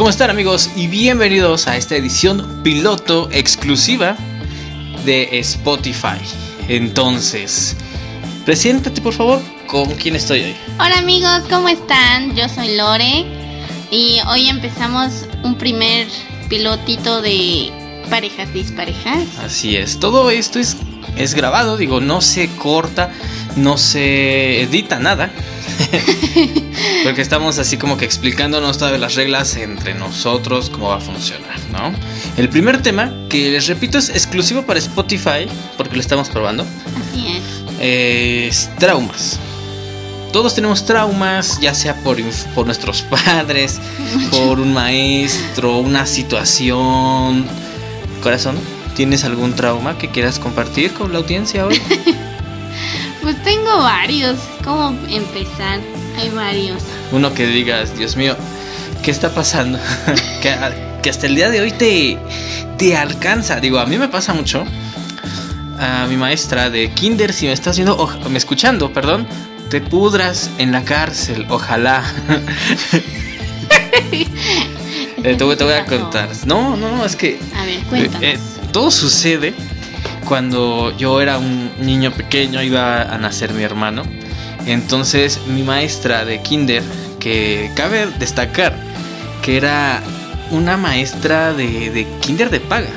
¿Cómo están amigos? Y bienvenidos a esta edición piloto exclusiva de Spotify. Entonces, preséntate por favor, ¿con quién estoy hoy? Hola amigos, ¿cómo están? Yo soy Lore y hoy empezamos un primer pilotito de parejas disparejas. Así es, todo esto es, es grabado, digo, no se corta, no se edita nada. Porque estamos así como que explicándonos todas las reglas entre nosotros, cómo va a funcionar, ¿no? El primer tema, que les repito es exclusivo para Spotify, porque lo estamos probando, Así es. es traumas. Todos tenemos traumas, ya sea por, por nuestros padres, por un maestro, una situación. Corazón, ¿tienes algún trauma que quieras compartir con la audiencia hoy? Pues tengo varios. ¿Cómo empezar? Hay varios. Uno que digas, Dios mío, ¿qué está pasando? que, que hasta el día de hoy te, te alcanza. Digo, a mí me pasa mucho. A mi maestra de kinder, si me estás viendo, o me escuchando, perdón, te pudras en la cárcel, ojalá. Eh, te, voy- te voy a contar. No, no, no, es que A ver, cuéntanos. eh, todo sucede cuando yo era un niño pequeño, iba a nacer mi hermano. Entonces mi maestra de kinder, que cabe destacar que era una maestra de, de kinder de paga.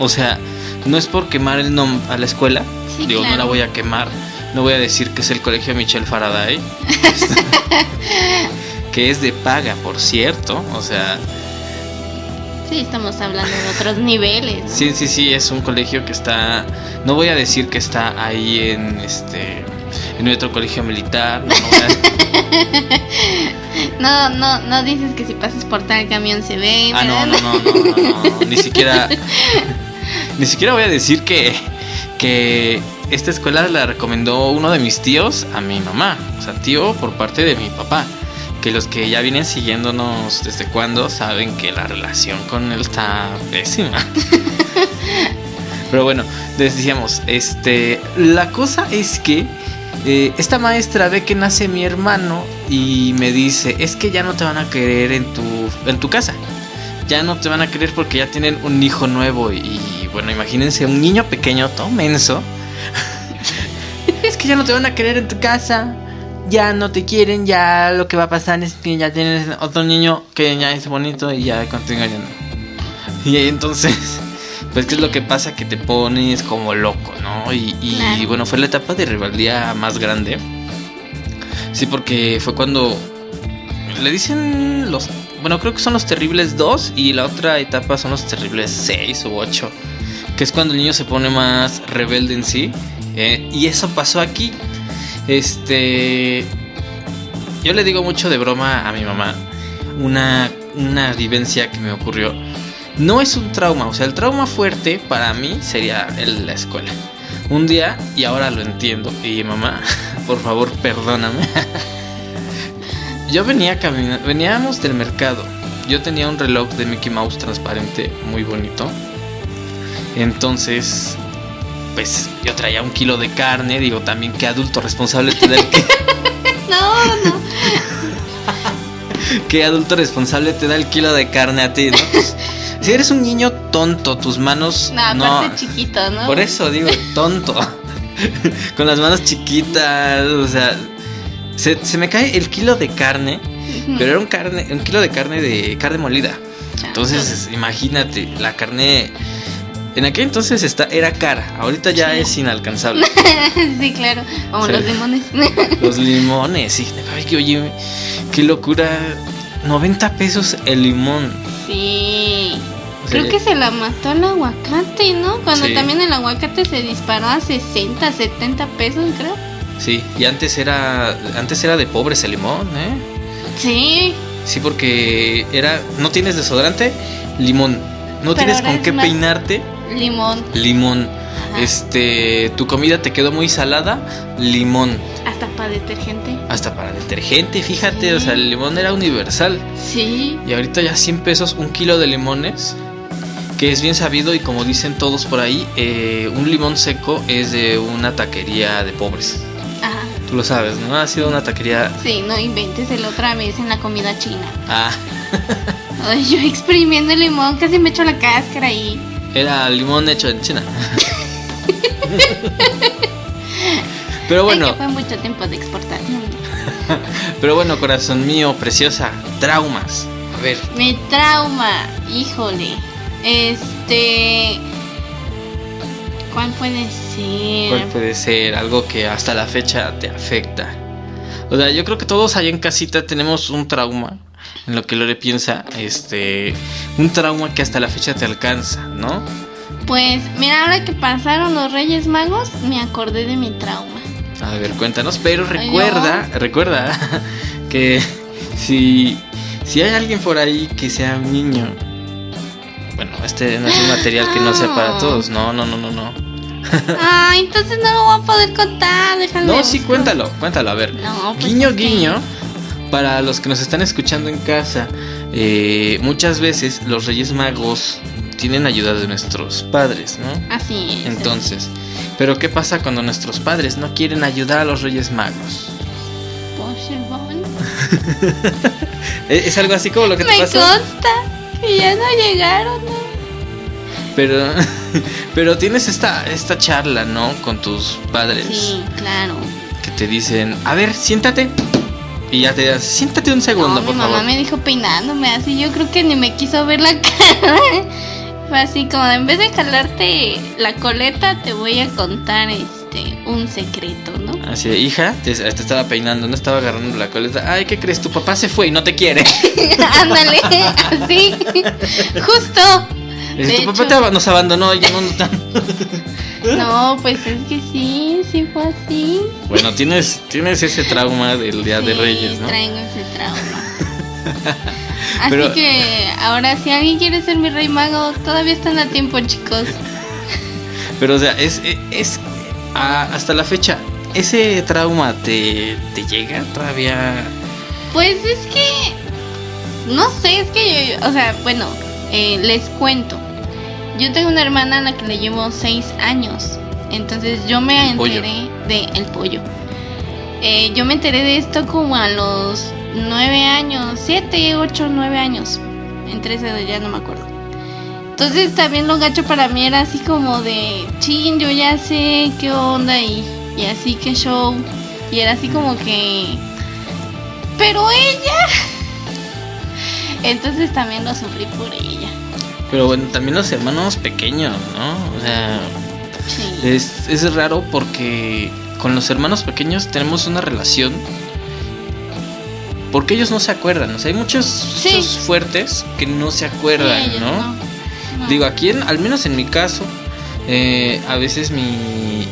O sea, no es por quemar el nombre a la escuela. Sí, Digo, no la voy a quemar. No voy a decir que es el colegio Michel Faraday. que es de paga, por cierto. O sea, Sí, estamos hablando de otros niveles. ¿no? Sí, sí, sí, es un colegio que está. No voy a decir que está ahí en este. En otro colegio militar. No, no No, dices que si pasas por tal camión se ve. ah, no, no, no, no, Ni siquiera. Ni siquiera voy a decir que. Que esta escuela la recomendó uno de mis tíos a mi mamá. O sea, tío por parte de mi papá. Que los que ya vienen siguiéndonos desde cuando saben que la relación con él está pésima. Pero bueno, les decíamos, este, la cosa es que eh, esta maestra ve que nace mi hermano y me dice, es que ya no te van a querer en tu, en tu casa. Ya no te van a querer porque ya tienen un hijo nuevo y, y, bueno, imagínense un niño pequeño, todo menso. es que ya no te van a querer en tu casa. Ya no te quieren, ya lo que va a pasar es que ya tienes otro niño que ya es bonito y ya contigo ya no. Y entonces, pues qué es lo que pasa que te pones como loco, ¿no? Y, y, Claro. bueno, fue la etapa de rebeldía más grande. Sí, porque fue cuando le dicen los, bueno, creo que son los terribles 2 y la otra etapa son los terribles 6 u 8, que es cuando el niño se pone más rebelde en sí. eh, y eso pasó aquí. Este, yo le digo mucho de broma a mi mamá una, una vivencia que me ocurrió. No es un trauma, o sea, el trauma fuerte para mí sería la escuela. Un día, y ahora lo entiendo, y mamá, por favor, perdóname. Yo venía caminando, veníamos del mercado. Yo tenía un reloj de Mickey Mouse transparente muy bonito. Entonces, pues yo traía un kilo de carne. Digo, también qué adulto responsable te da el ki- No, no. ¿Qué adulto responsable te da el kilo de carne a ti, no? Si eres un niño tonto, tus manos No, no. aparte chiquito, ¿no? Por eso digo tonto. Con las manos chiquitas, o sea, se, se me cae el kilo de carne, pero era un carne, un kilo de carne de carne molida. Entonces, imagínate, la carne en aquel entonces está, era cara, ahorita ya Sí. es inalcanzable. sí, claro. Como Sí. los limones. Los limones, sí, que oye, qué locura. 90 pesos el limón. sí. O sea, Creo que se la mató el aguacate, ¿no? Cuando Sí. también el aguacate se disparó a 60, 70 pesos, creo. Sí, y antes era antes era de pobres el limón, ¿eh? Sí. Sí, porque era no tienes desodorante, limón. No Pero tienes con qué más- peinarte, Limón. limón. Ajá. Este, tu comida te quedó muy salada, limón. Hasta para detergente. Hasta para detergente, fíjate, Sí. o sea, el limón era universal. Sí. Y ahorita ya 100 pesos un kilo de limones. Que es bien sabido y como dicen todos por ahí, eh, un limón seco es de una taquería de pobres. Ajá. Tú lo sabes, ¿no? Ha sido una taquería... Sí, no inventes el otra vez en la comida china. Ah. Ay, yo exprimiendo el limón, casi me echo la cáscara y. Era limón hecho en China. Pero bueno. Ay, que fue mucho tiempo de exportación. Pero bueno, corazón mío, preciosa, traumas. A ver. Mi trauma, híjole. Este. ¿Cuál puede ser? ¿Cuál puede ser algo que hasta la fecha te afecta? O sea, yo creo que todos allá en casita tenemos un trauma, en lo que Lore piensa, este, un trauma que hasta la fecha te alcanza, ¿no? Pues, mira, ahora que pasaron los Reyes Magos, me acordé de mi trauma. A ver, cuéntanos, pero recuerda, recuerda que si, si hay alguien por ahí que sea un niño, bueno, este no es un material que no sea para todos, no, no, no, no, no. Ah, entonces no lo voy a poder contar, déjame. No, sí, cuéntalo, cuéntalo, a ver. No, pues guiño, guiño, para los que nos están escuchando en casa, eh, muchas veces los Reyes Magos tienen ayuda de nuestros padres, ¿no? Así es. Entonces, pero ¿qué pasa cuando nuestros padres no quieren ayudar a los Reyes Magos? ¿Es algo así como lo que te Me pasó? consta que ya no llegaron, ¿no? Pero, pero tienes esta, esta charla, ¿no? Con tus padres Sí, claro. que te dicen, a ver, siéntate. Y ya te das, siéntate un segundo, no, mi mamá me dijo peinándome así, yo creo que ni me quiso ver la cara. Fue así como en vez de jalarte la coleta, te voy a contar este un secreto, ¿no? Así de, hija, te, te estaba peinando, no estaba agarrando la coleta. Ay, ¿qué crees? Tu papá se fue y no te quiere. Ándale, así. Justo. Dice, tu papá hecho- ab- nos abandonó y ya no dan. No, pues es que sí, sí fue así. Bueno, tienes, tienes ese trauma del Día de Reyes, ¿no? Traigo ese trauma. Así Pero- que ahora si alguien quiere ser mi rey mago, todavía están a tiempo, chicos. Pero, o sea, es, es, a- hasta la fecha, ¿ese trauma te, te llega todavía? Pues es que no sé, es que yo, o sea, bueno, eh, les cuento. Yo tengo una hermana a la que le llevo seis años. Entonces yo me pollo. enteré de el pollo. Eh, yo me enteré de esto como a los nueve años, siete, ocho, nueve años. Entre esa edad ya no me acuerdo. Entonces también lo gacho para mí era así como de, chin, yo ya sé qué onda y, y así que show. Y era así como que... Pero ella... Entonces también lo sufrí por ella. Pero bueno, también los hermanos pequeños, ¿no? O sea, Sí. es, es raro porque con los hermanos pequeños tenemos una relación. Porque ellos no se acuerdan. O sea, hay muchos Sí. fuertes que no se acuerdan, Sí, ellos ¿no? no. Digo, aquí, en- al menos en mi caso, eh, a veces mi,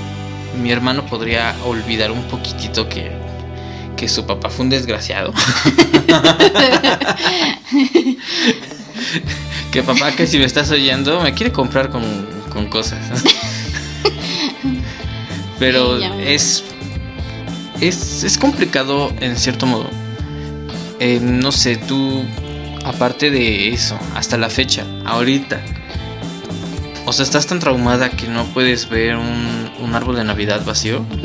mi hermano podría olvidar un poquitito que, que su papá fue un desgraciado. que papá, que si me estás oyendo, me quiere comprar con, con cosas. Pero Sí, es, es, es complicado en cierto modo. Eh, no sé, tú, aparte de eso, hasta la fecha, ahorita, o sea, estás tan traumada que no puedes ver un, un árbol de Navidad vacío.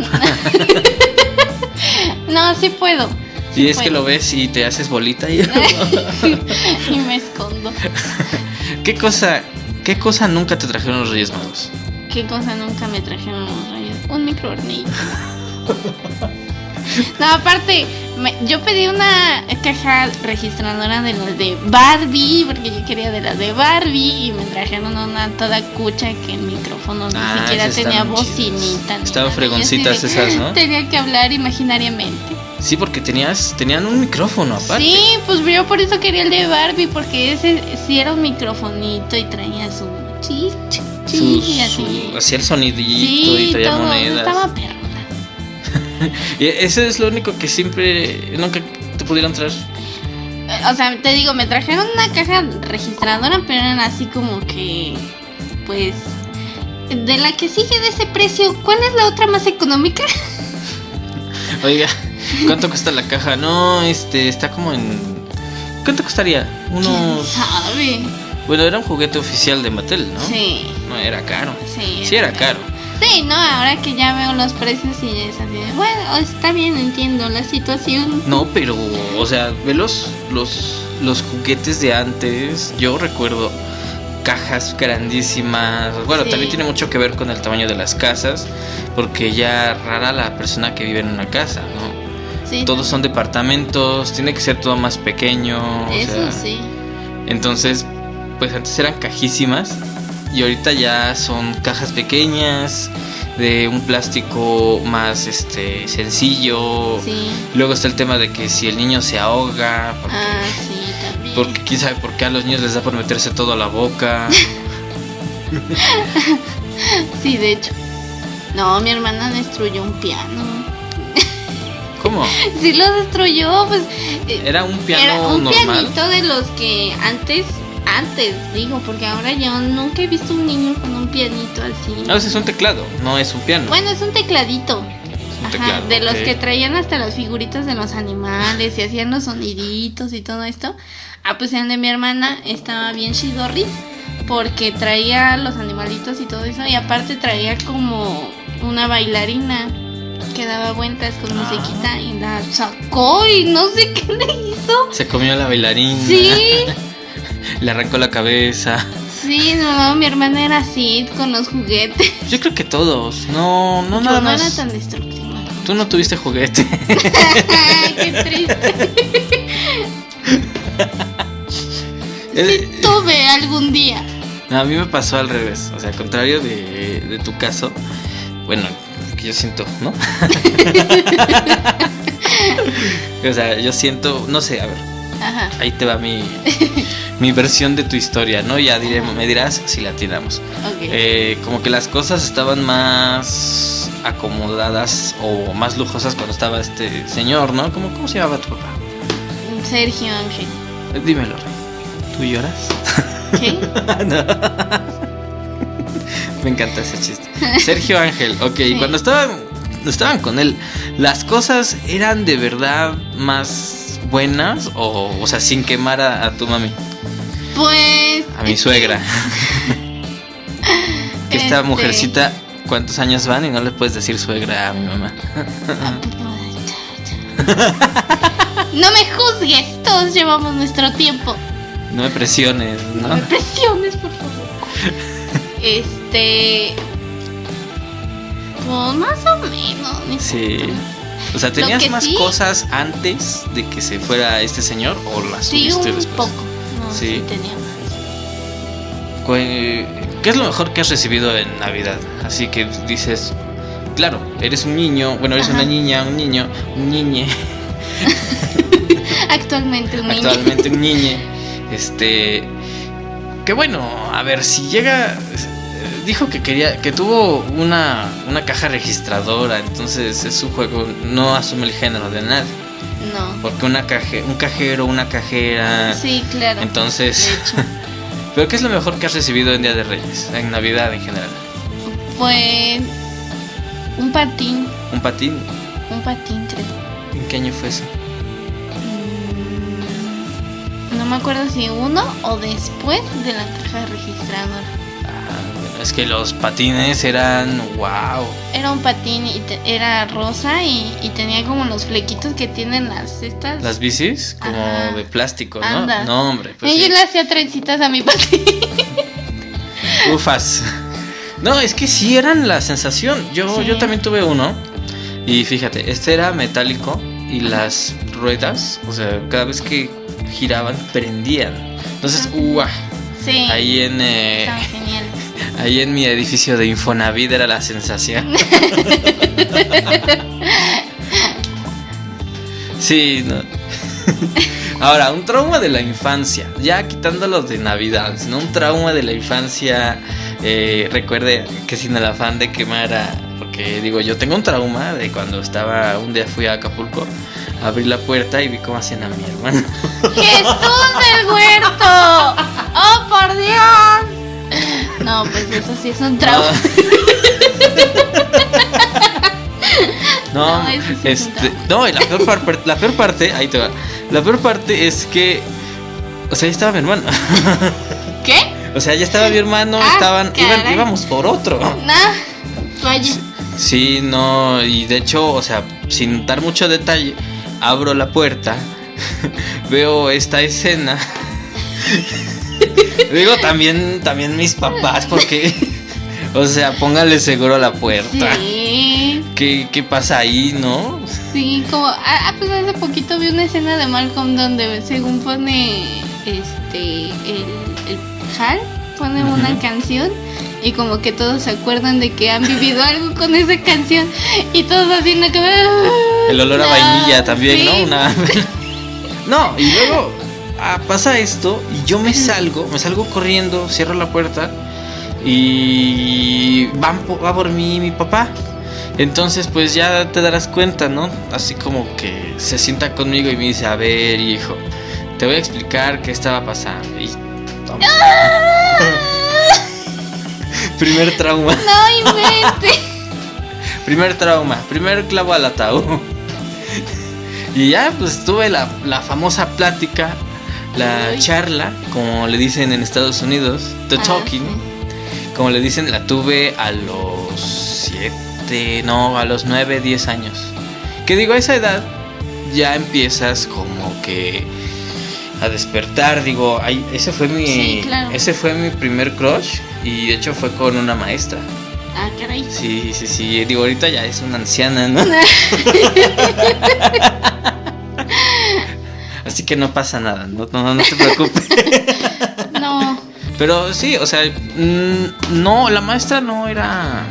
No, sí puedo. Y sí es que lo ves y te haces bolita y... y me escondo. ¿Qué cosa, ¿Qué cosa nunca te trajeron los Reyes Magos? ¿Qué cosa nunca me trajeron los reyes? Un microornillo. No, aparte, me- yo pedí una caja registradora de las de Barbie, porque yo quería de las de Barbie, y me trajeron una toda cucha que el micrófono ni Ah, siquiera tenía bocinita. ni Estaban fregoncitas esas, ¿no? Tenía que hablar imaginariamente. Sí, porque tenías, tenían un micrófono aparte. Sí, pues yo por eso quería el de Barbie, porque ese sí era un microfonito y traía su y así. su- hacía el sonidito y Sí, traía todo, monedas. estaba perrona. Y eso es lo único que siempre, nunca te pudieron traer. O sea, te digo, me trajeron una caja registradora, pero eran así como que, pues, de la que sigue de ese precio, ¿cuál es la otra más económica? Oiga, ¿cuánto cuesta la caja? No, este, está como en... ¿Cuánto costaría? ¿Quién Unos... sabe? Bueno, era un juguete oficial de Mattel, ¿no? Sí, No, era caro. sí. Sí, era caro. Sí, no, ahora que ya veo los precios y es así bueno, está bien, entiendo la situación. No, pero, o sea, ve los, los, los juguetes de antes, yo recuerdo cajas grandísimas. Bueno, Sí. también tiene mucho que ver con el tamaño de las casas, porque ya rara la persona que vive en una casa, ¿no? Sí, Todos son departamentos, tiene que ser todo más pequeño. o Eso sea, sí. Entonces, pues antes eran cajísimas y ahorita ya son cajas pequeñas de un plástico más este sencillo. Sí. Luego está el tema de que si el niño se ahoga, porque, Ah, sí, también. porque quién sabe por qué a los niños les da por meterse todo a la boca. Sí, de hecho. No, mi hermana destruyó un piano. ¿Cómo? Sí lo destruyó, pues. eh, Era un piano Era un normal. pianito de los que antes, antes, digo, porque ahora yo nunca he visto un niño con un pianito así. A veces es un teclado, no es un piano. Bueno, es un tecladito. es un Ajá, teclado, de los que traían hasta las figuritas de los animales y hacían los soniditos y todo esto. Ah, pues el de mi hermana estaba bien chidorris porque traía los animalitos y todo eso y aparte traía como una bailarina que daba vueltas con Ah. musiquita y la sacó y no sé qué le hizo. Se comió la bailarina. Sí, Le arrancó la cabeza. sí, no, mi hermana era así con los juguetes. Yo creo que todos. No, no Yo nada no más. era tan destructiva. Tú no tuviste juguete. Ay, qué triste. Eh, Sí tuve algún día. a mí me pasó al revés. O sea, al contrario de, de tu caso. Bueno, que yo siento, ¿no? o sea, yo siento, no sé, a ver, Ajá. ahí te va mi, mi versión de tu historia, ¿no? Ya diré, me dirás si la tiramos. Ok. Eh, como que las cosas estaban más acomodadas o más lujosas cuando estaba este señor, ¿no? ¿Cómo, cómo se llamaba tu papá? Sergio Ángel. Eh, Dímelo, Rey. ¿Tú lloras? ¿Qué? No. Me encanta ese chiste. Sergio Ángel, ok, Sí. cuando estaban, estaban con él, ¿las cosas eran de verdad más buenas o, o sea, sin quemar a, a tu mami? Pues. A mi suegra. Que esta Este- mujercita, ¿cuántos años van? Y no le puedes decir suegra a mi mamá. No me juzgues, todos llevamos nuestro tiempo. No me presiones, No ¿no? me presiones, por favor. Este. Pues más o menos. Sí. tanto. O sea, ¿tenías más sí- cosas antes de que se fuera este señor o las Sí, tuviste después? poco. No, Sí. sí, tenía más. Cu- ¿Qué es lo mejor que has recibido en Navidad? Así que dices, claro, eres un niño, bueno, eres Ajá. una niña, un niño, un niñe, Actualmente un niño. actualmente un niñe, este, que bueno, a ver, si llega, dijo que quería, que tuvo una, una caja registradora, entonces es un juego, no asume el género de nadie, No. porque una caje, un cajero, una cajera, Sí, claro. entonces, pero ¿qué es lo mejor que has recibido en Día de Reyes, en Navidad en general? Fue un patín, ¿Un patín? un patín creo. ¿En qué año fue eso? Mm, No me acuerdo si uno o después de la caja registradora. Es que los patines eran wow. Era un patín y te- era rosa y, y tenía como los flequitos que tienen las estas. Las bicis como Ajá. de plástico, ¿no? Anda. No, hombre, pues y yo le hacía trencitas a mi patín. ufas. No, es que sí eran la sensación. Yo, Sí. yo también tuve uno. Y fíjate, este era metálico y las ruedas, o sea, cada vez que giraban, prendían. Entonces, uah, Sí. ahí en eh. Ahí en mi edificio de Infonavit era la sensación. Sí, no. Ahora, un trauma de la infancia, ya quitándolo de Navidad, sino un trauma de la infancia, eh, recuerde que sin el afán de quemar a... Porque digo, yo tengo un trauma de cuando estaba, un día fui a Acapulco, abrí la puerta y vi cómo hacían a mi hermano. ¡Jesús del huerto! ¡Oh, por Dios! No, pues eso sí es un trauma. No, No, sí es este, no, y la peor, par- la peor parte, ahí te va, la peor parte es que, o sea, ahí estaba mi hermano. ¿Qué? O sea, ya estaba mi hermano, Ah, estaban, iban- íbamos por otro. Nah, vaya. Sí, no, y de hecho, o sea, sin dar mucho detalle, abro la puerta, veo esta escena. Digo también, también mis papás, porque, o sea, póngale seguro a la puerta. Sí. ¿Qué, qué pasa ahí, no? Sí, como. Ah, pues hace poquito vi una escena de Malcolm donde, según pone. Este. El. el Hal pone una canción. Y como que todos se acuerdan de que han vivido algo con esa canción. Y todos haciendo como. El olor a vainilla también, sí. ¿no? Una... no, y luego ah, pasa esto y yo me salgo, me salgo corriendo, cierro la puerta y van va por mí mi papá. Entonces pues ya te darás cuenta, ¿no? Así como que se sienta conmigo y me dice, a ver hijo, te voy a explicar qué estaba pasando. Y... Primer trauma. No inventes. Primer trauma, primer clavo al ataúd. Y ya, pues tuve la, la famosa plática, la charla, como le dicen en Estados Unidos, The Talking, como le dicen, la tuve a los 7, no, a los 9, 10 años. Que digo, a esa edad ya empiezas como que a despertar, digo, ay, ese fue mi Sí, claro. ese fue mi primer crush y de hecho fue con una maestra. Ah, caray. Sí, sí, sí. Digo, ahorita ya es una anciana, ¿no? Así que no pasa nada, no, no, no te preocupes. No. Pero sí, o sea, mm, no, la maestra no era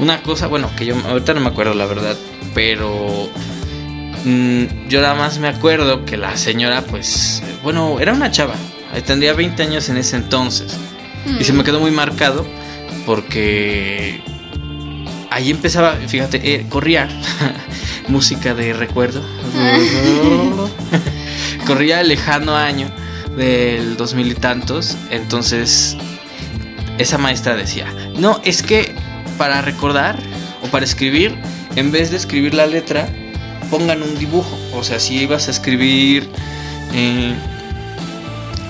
una cosa, bueno, que yo ahorita no me acuerdo la verdad, pero mm, yo nada más me acuerdo que la señora, pues, bueno, era una chava, eh, tendría 20 años en ese entonces. Y se me quedó muy marcado porque ahí empezaba, fíjate, eh, corría música de recuerdo. corría el lejano año del dos mil y tantos. Entonces, esa maestra decía: No, es que para recordar o para escribir, en vez de escribir la letra, pongan un dibujo. O sea, si ibas a escribir eh,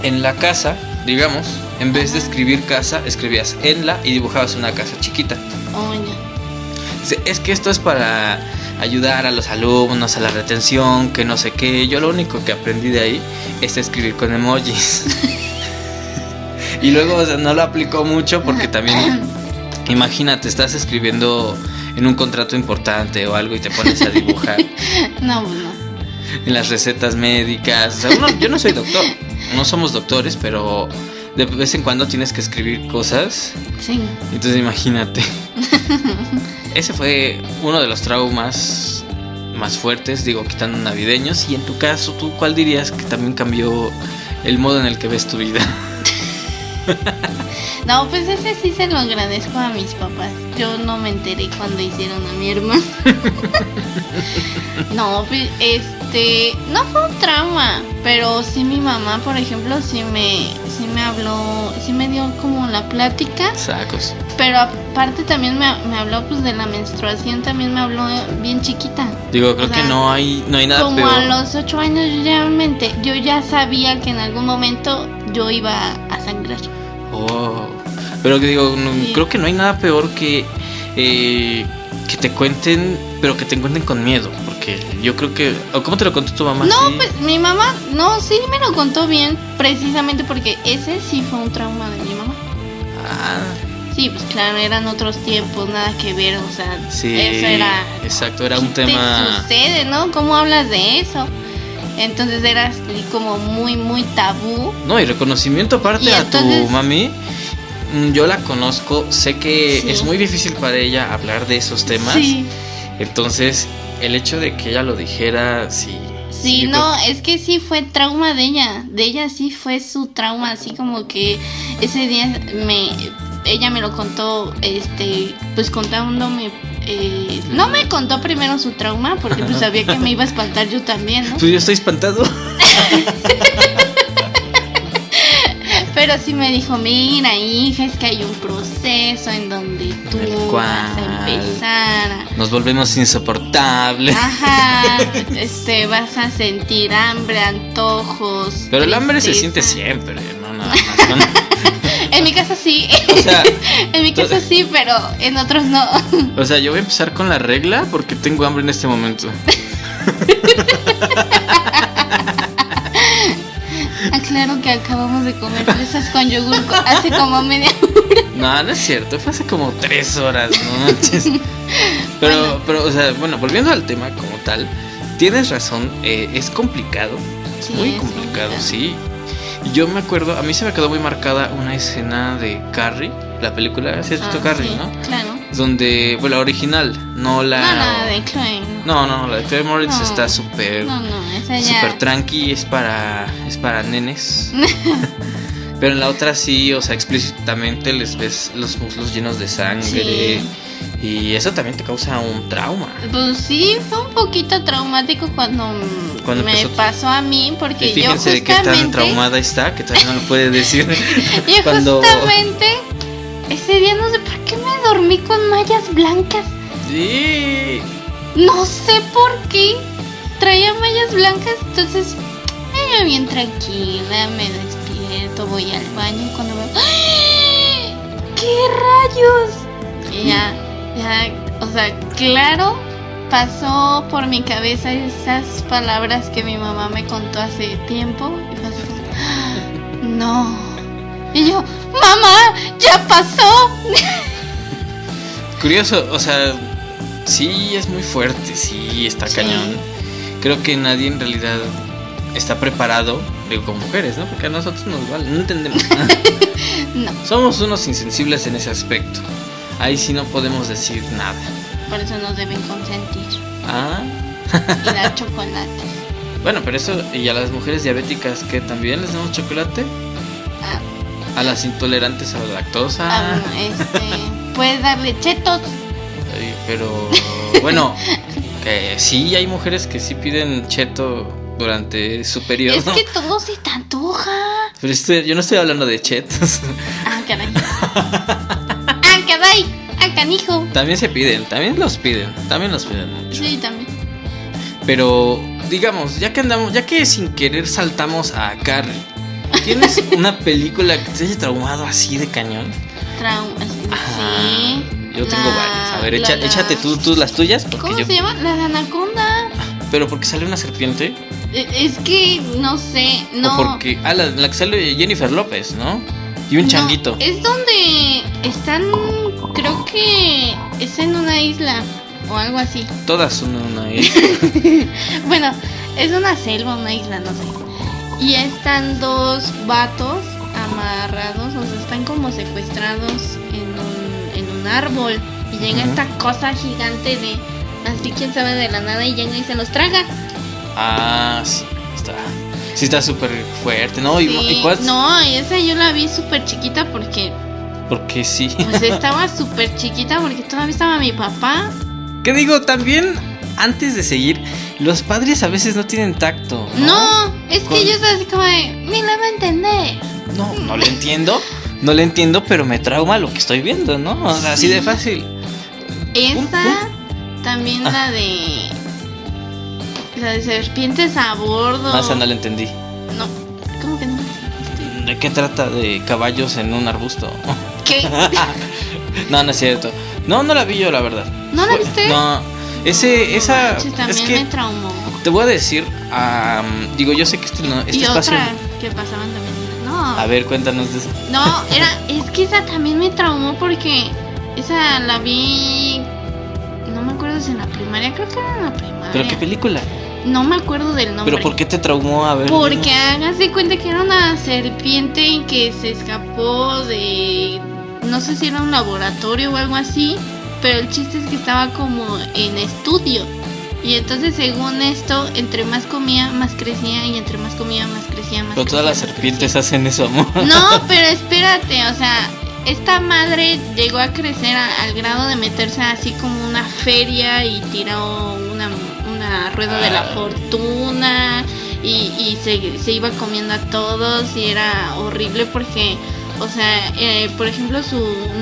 en la casa, digamos, en vez de escribir casa, escribías en la y dibujabas una casa chiquita. Oh, Es que esto es para ayudar a los alumnos a la retención, que no sé qué. Yo lo único que aprendí de ahí es escribir con emojis. y luego o sea, no lo aplicó mucho porque también, imagínate, estás escribiendo en un contrato importante o algo y te pones a dibujar No, pues no. en las recetas médicas. O sea, uno- yo no soy doctor, no somos doctores, pero de vez en cuando tienes que escribir cosas. Sí. Entonces imagínate. Ese fue uno de los traumas más fuertes, digo, quitando navideños. Y en tu caso, ¿tú cuál dirías que también cambió el modo en el que ves tu vida? No, pues ese sí se lo agradezco a mis papás. Yo no me enteré cuando hicieron a mi hermano. no, pues este, no fue un trauma, pero sí mi mamá, por ejemplo, sí me, sí me habló, sí me dio como la plática, Sacos. pero aparte también me, me habló pues de la menstruación, también me habló bien chiquita. Digo, creo O que no hay, no hay nada Como peor. a los ocho años yo ya, me ente- yo ya sabía que en algún momento yo iba a sangrar. Oh. Pero que digo, no- Sí. creo que no hay nada peor que eh, que te cuenten, pero que te cuenten con miedo. Porque yo creo que. ¿O cómo te lo contó tu mamá? No, Sí. pues mi mamá, no, sí me lo contó bien, precisamente porque ese sí fue un trauma de mi mamá. Ah, Sí, pues claro, eran otros tiempos, nada que ver, o sea, sí. eso era... Exacto, era un ¿qué tema. te sucede, no? ¿Cómo hablas de eso? Entonces era como muy, muy tabú. No, y reconocimiento aparte Y a entonces- tu mami. mm, Yo la conozco, sé que Sí. es muy difícil para ella hablar de esos temas. Sí, Entonces, el hecho de que ella lo dijera, sí. sí, no, creo es que sí fue trauma de ella, de ella sí fue su trauma, así como que ese día me, ella me lo contó, este, pues contándome, eh, no me contó primero su trauma, porque pues sabía que me iba a espantar yo también, ¿no? Pues yo estoy espantado. Pero sí me dijo, mira hija, es que hay un proceso en donde tú vas a empezar a... Nos volvemos insoportables. Ajá, este, vas a sentir hambre, antojos. Pero el hambre se siente siempre, no nada más. ¿no? En mi caso sí, O sea, en mi caso sí, pero en otros no. o sea, yo voy a empezar con la regla porque tengo hambre en este momento. Aclaro que acabamos de comer fresas con yogur hace como media hora. No, no es cierto, fue hace como tres horas, no manches. Pero, Bueno. pero, o sea, bueno, volviendo al tema como tal, tienes razón, eh, es complicado, Sí, muy es complicado, complicado. sí. Yo me acuerdo, a mí se me quedó muy marcada una escena de Carrie, la película, ¿sí has visto Ah, Carrie, sí, no? Claro. Donde, bueno, la original, no la... No, la de Chloe. No, no, la de Chloe Moritz No. está súper... No, no, esa ya. Súper tranqui, es para, es para nenes. Pero en la otra sí, o sea, explícitamente les ves los muslos llenos de sangre. Y eso también te causa un trauma. Pues sí, fue un poquito traumático cuando, Cuando me pasó a mí, porque yo de qué tan justamente, traumada está, que todavía no lo puede decir. yo cuando- justamente ese día no sé por qué me dormí con mallas blancas. Sí. No sé por qué traía mallas blancas, entonces yo bien tranquila, me despierto, voy al baño y cuando veo ¡Ay! ¡Qué rayos! Y ya, ya, o sea, claro, pasó por mi cabeza esas palabras que mi mamá me contó hace tiempo y fue así ¡Ah! no. Y yo, mamá, ya pasó. Curioso, o sea, sí es muy fuerte, sí está Sí. cañón. Creo que nadie en realidad está preparado, digo, como mujeres, ¿no? Porque a nosotros nos vale, no entendemos. No, Somos unos insensibles en ese aspecto. Ahí sí no podemos decir nada. por eso nos deben consentir Ah, y dar chocolates. bueno, pero eso, y a las mujeres diabéticas que también les damos chocolate, Ah, a las intolerantes a la lactosa, ah, este, puedes darle chetos. Ay, pero bueno, que sí hay mujeres que sí piden cheto durante su periodo. Es que todo se te antoja. Pero estoy- yo no estoy hablando de chetos. Ah, caray. Caray. Ah, canijo. también se piden, también los piden, también los piden mucho. Sí, también. Pero digamos, ya que andamos, ya que sin querer saltamos a Carrie, ¿tienes una película que te haya traumado así de cañón? Traumas. Ajá. Sí. Yo tengo varias. A ver, la- echa- la- échate tú, tú las tuyas. ¿Cómo yo, se llama? La de anaconda. Pero porque sale una serpiente. Eh, Es que no sé, no. O porque. Ah, la, la que sale Jennifer López, ¿no? Y un No, changuito. Es donde están, creo que es en una isla o algo así. Todas son una isla. Bueno, es una selva, una isla, no sé. Y están dos vatos amarrados, o sea, están como secuestrados en un, en un árbol. Y llega esta cosa gigante de, así quién sabe de la nada, y llega y se los traga. Ah, sí. Está. Sí, está súper fuerte, ¿no? Y, Sí, y cuál- No, esa yo la vi súper chiquita porque, Porque sí. pues estaba súper chiquita porque todavía estaba mi papá. ¿Qué digo? También, antes de seguir, los padres a veces no tienen tacto. No. No, es Con- que yo estaba así como de, ni la va a entender. No, no le entiendo. No le entiendo, pero me trauma lo que estoy viendo, ¿no? O sea, así de fácil. Esa, también Ah. la de. La de serpientes a bordo. Ah, esa no la entendí. No, ¿cómo que no? ¿De qué trata? De caballos en un arbusto. ¿Qué? no, no es cierto. No, no la vi yo, la verdad. ¿No la viste? No. Ese, esa. manches, también es que me traumó. te voy a decir. digo, yo sé que este, no, este y espacio. otra que pasaban también. No, A ver, cuéntanos de eso. no, era. Es que esa también me traumó porque esa la vi. No me acuerdo si en la primaria, creo que era en la primaria. ¿Pero qué película? No me acuerdo del nombre. ¿Pero por qué te traumó? A ver. Porque de cuenta que era una serpiente que se escapó de. No sé si era un laboratorio o algo así. Pero el chiste es que estaba como en estudio. Y entonces, según esto, entre más comía, más crecía. Y entre más comía, más crecía, más Pero todas las crecía, serpientes hacen eso, amor. No, pero espérate, o sea. Esta madre llegó a crecer a- al grado de meterse así como una feria y tiró una, una rueda de la Ah. fortuna y, y se, se iba comiendo a todos y era horrible porque, o sea, eh, por ejemplo su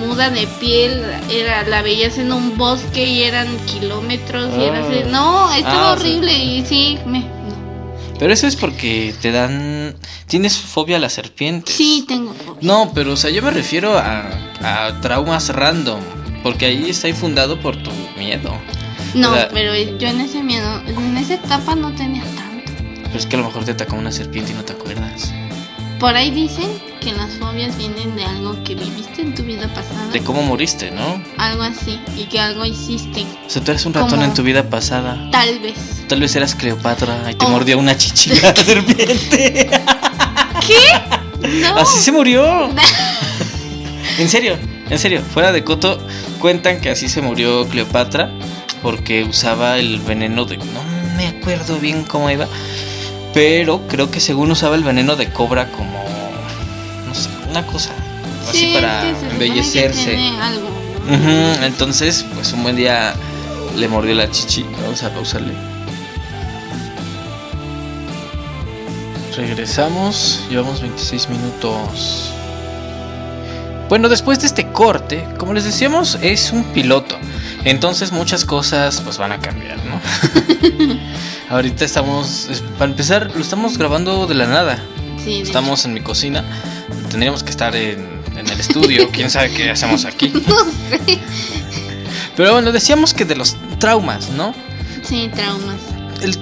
muda de piel era la veías en un bosque y eran kilómetros y era así, Ah. no, estaba Ah, horrible y sí, me... no. Pero eso es porque te dan. Tienes fobia a las serpientes. Sí, tengo fobia. No, pero o sea, yo me refiero a, a traumas random. Porque ahí está infundado por tu miedo. No, O sea, pero yo en ese miedo, en esa etapa no tenía tanto. Pero es que a lo mejor te atacó una serpiente y no te acuerdas. Por ahí dicen que las fobias vienen de algo que viviste en tu vida pasada. De cómo moriste, ¿no? Algo así. Y que algo hiciste. O sea, tú eres un ratón ¿Cómo? en tu vida pasada. Tal vez. Tal vez eras Cleopatra y te Oh. mordió una chichilla serpiente. ¿Qué? No. Así se murió. En serio, en serio, fuera de coto, cuentan que así se murió Cleopatra porque usaba el veneno de. No me acuerdo bien cómo iba, pero creo que según usaba el veneno de cobra como. Una cosa. Así Sí, para que que embellecerse. tiene algo, Entonces, pues un buen día le mordió la chichi. Vamos a pausarle. Regresamos, llevamos 26 minutos. Bueno, después de este corte, como les decíamos, es un piloto. Entonces muchas cosas pues van a cambiar, ¿no? Ahorita estamos, es- para empezar, lo estamos grabando de la nada. Sí, Estamos en mi cocina. Tendríamos que estar en, en el estudio. ¿Quién sabe qué hacemos aquí? hecho. No sé. Pero bueno, decíamos que de los traumas, ¿no? Sí, traumas. El-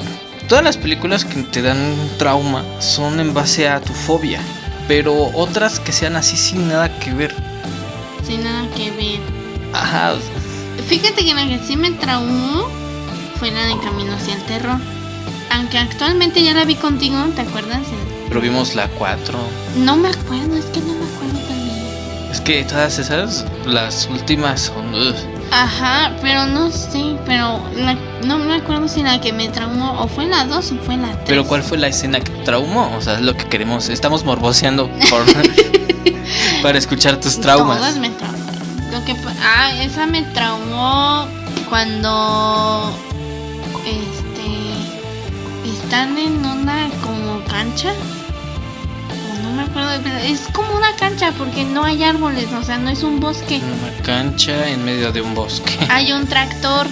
todas las películas que te dan trauma son en base a tu fobia. Pero otras que sean así sin nada que ver. Sin nada que ver. Ajá. Fíjate que la que sí me traumó fue la de Camino hacia el Terror. Aunque actualmente ya la vi contigo, ¿te acuerdas? Pero vimos la 4. No me acuerdo, es que no me acuerdo también. Es que todas esas, las últimas son... ugh. Ajá, pero no sé, pero la- no me acuerdo si la que me traumó o fue la 2 o fue la 3. Pero ¿cuál fue la escena que traumó? O sea, es lo que queremos. Estamos morboseando por... para escuchar tus traumas. Todas me traumaron. Lo que, ah, esa me traumó cuando este están en una cancha. O no me acuerdo, es como una cancha porque no hay árboles, o sea, no es un bosque. Una cancha en medio de un bosque. Hay un tractor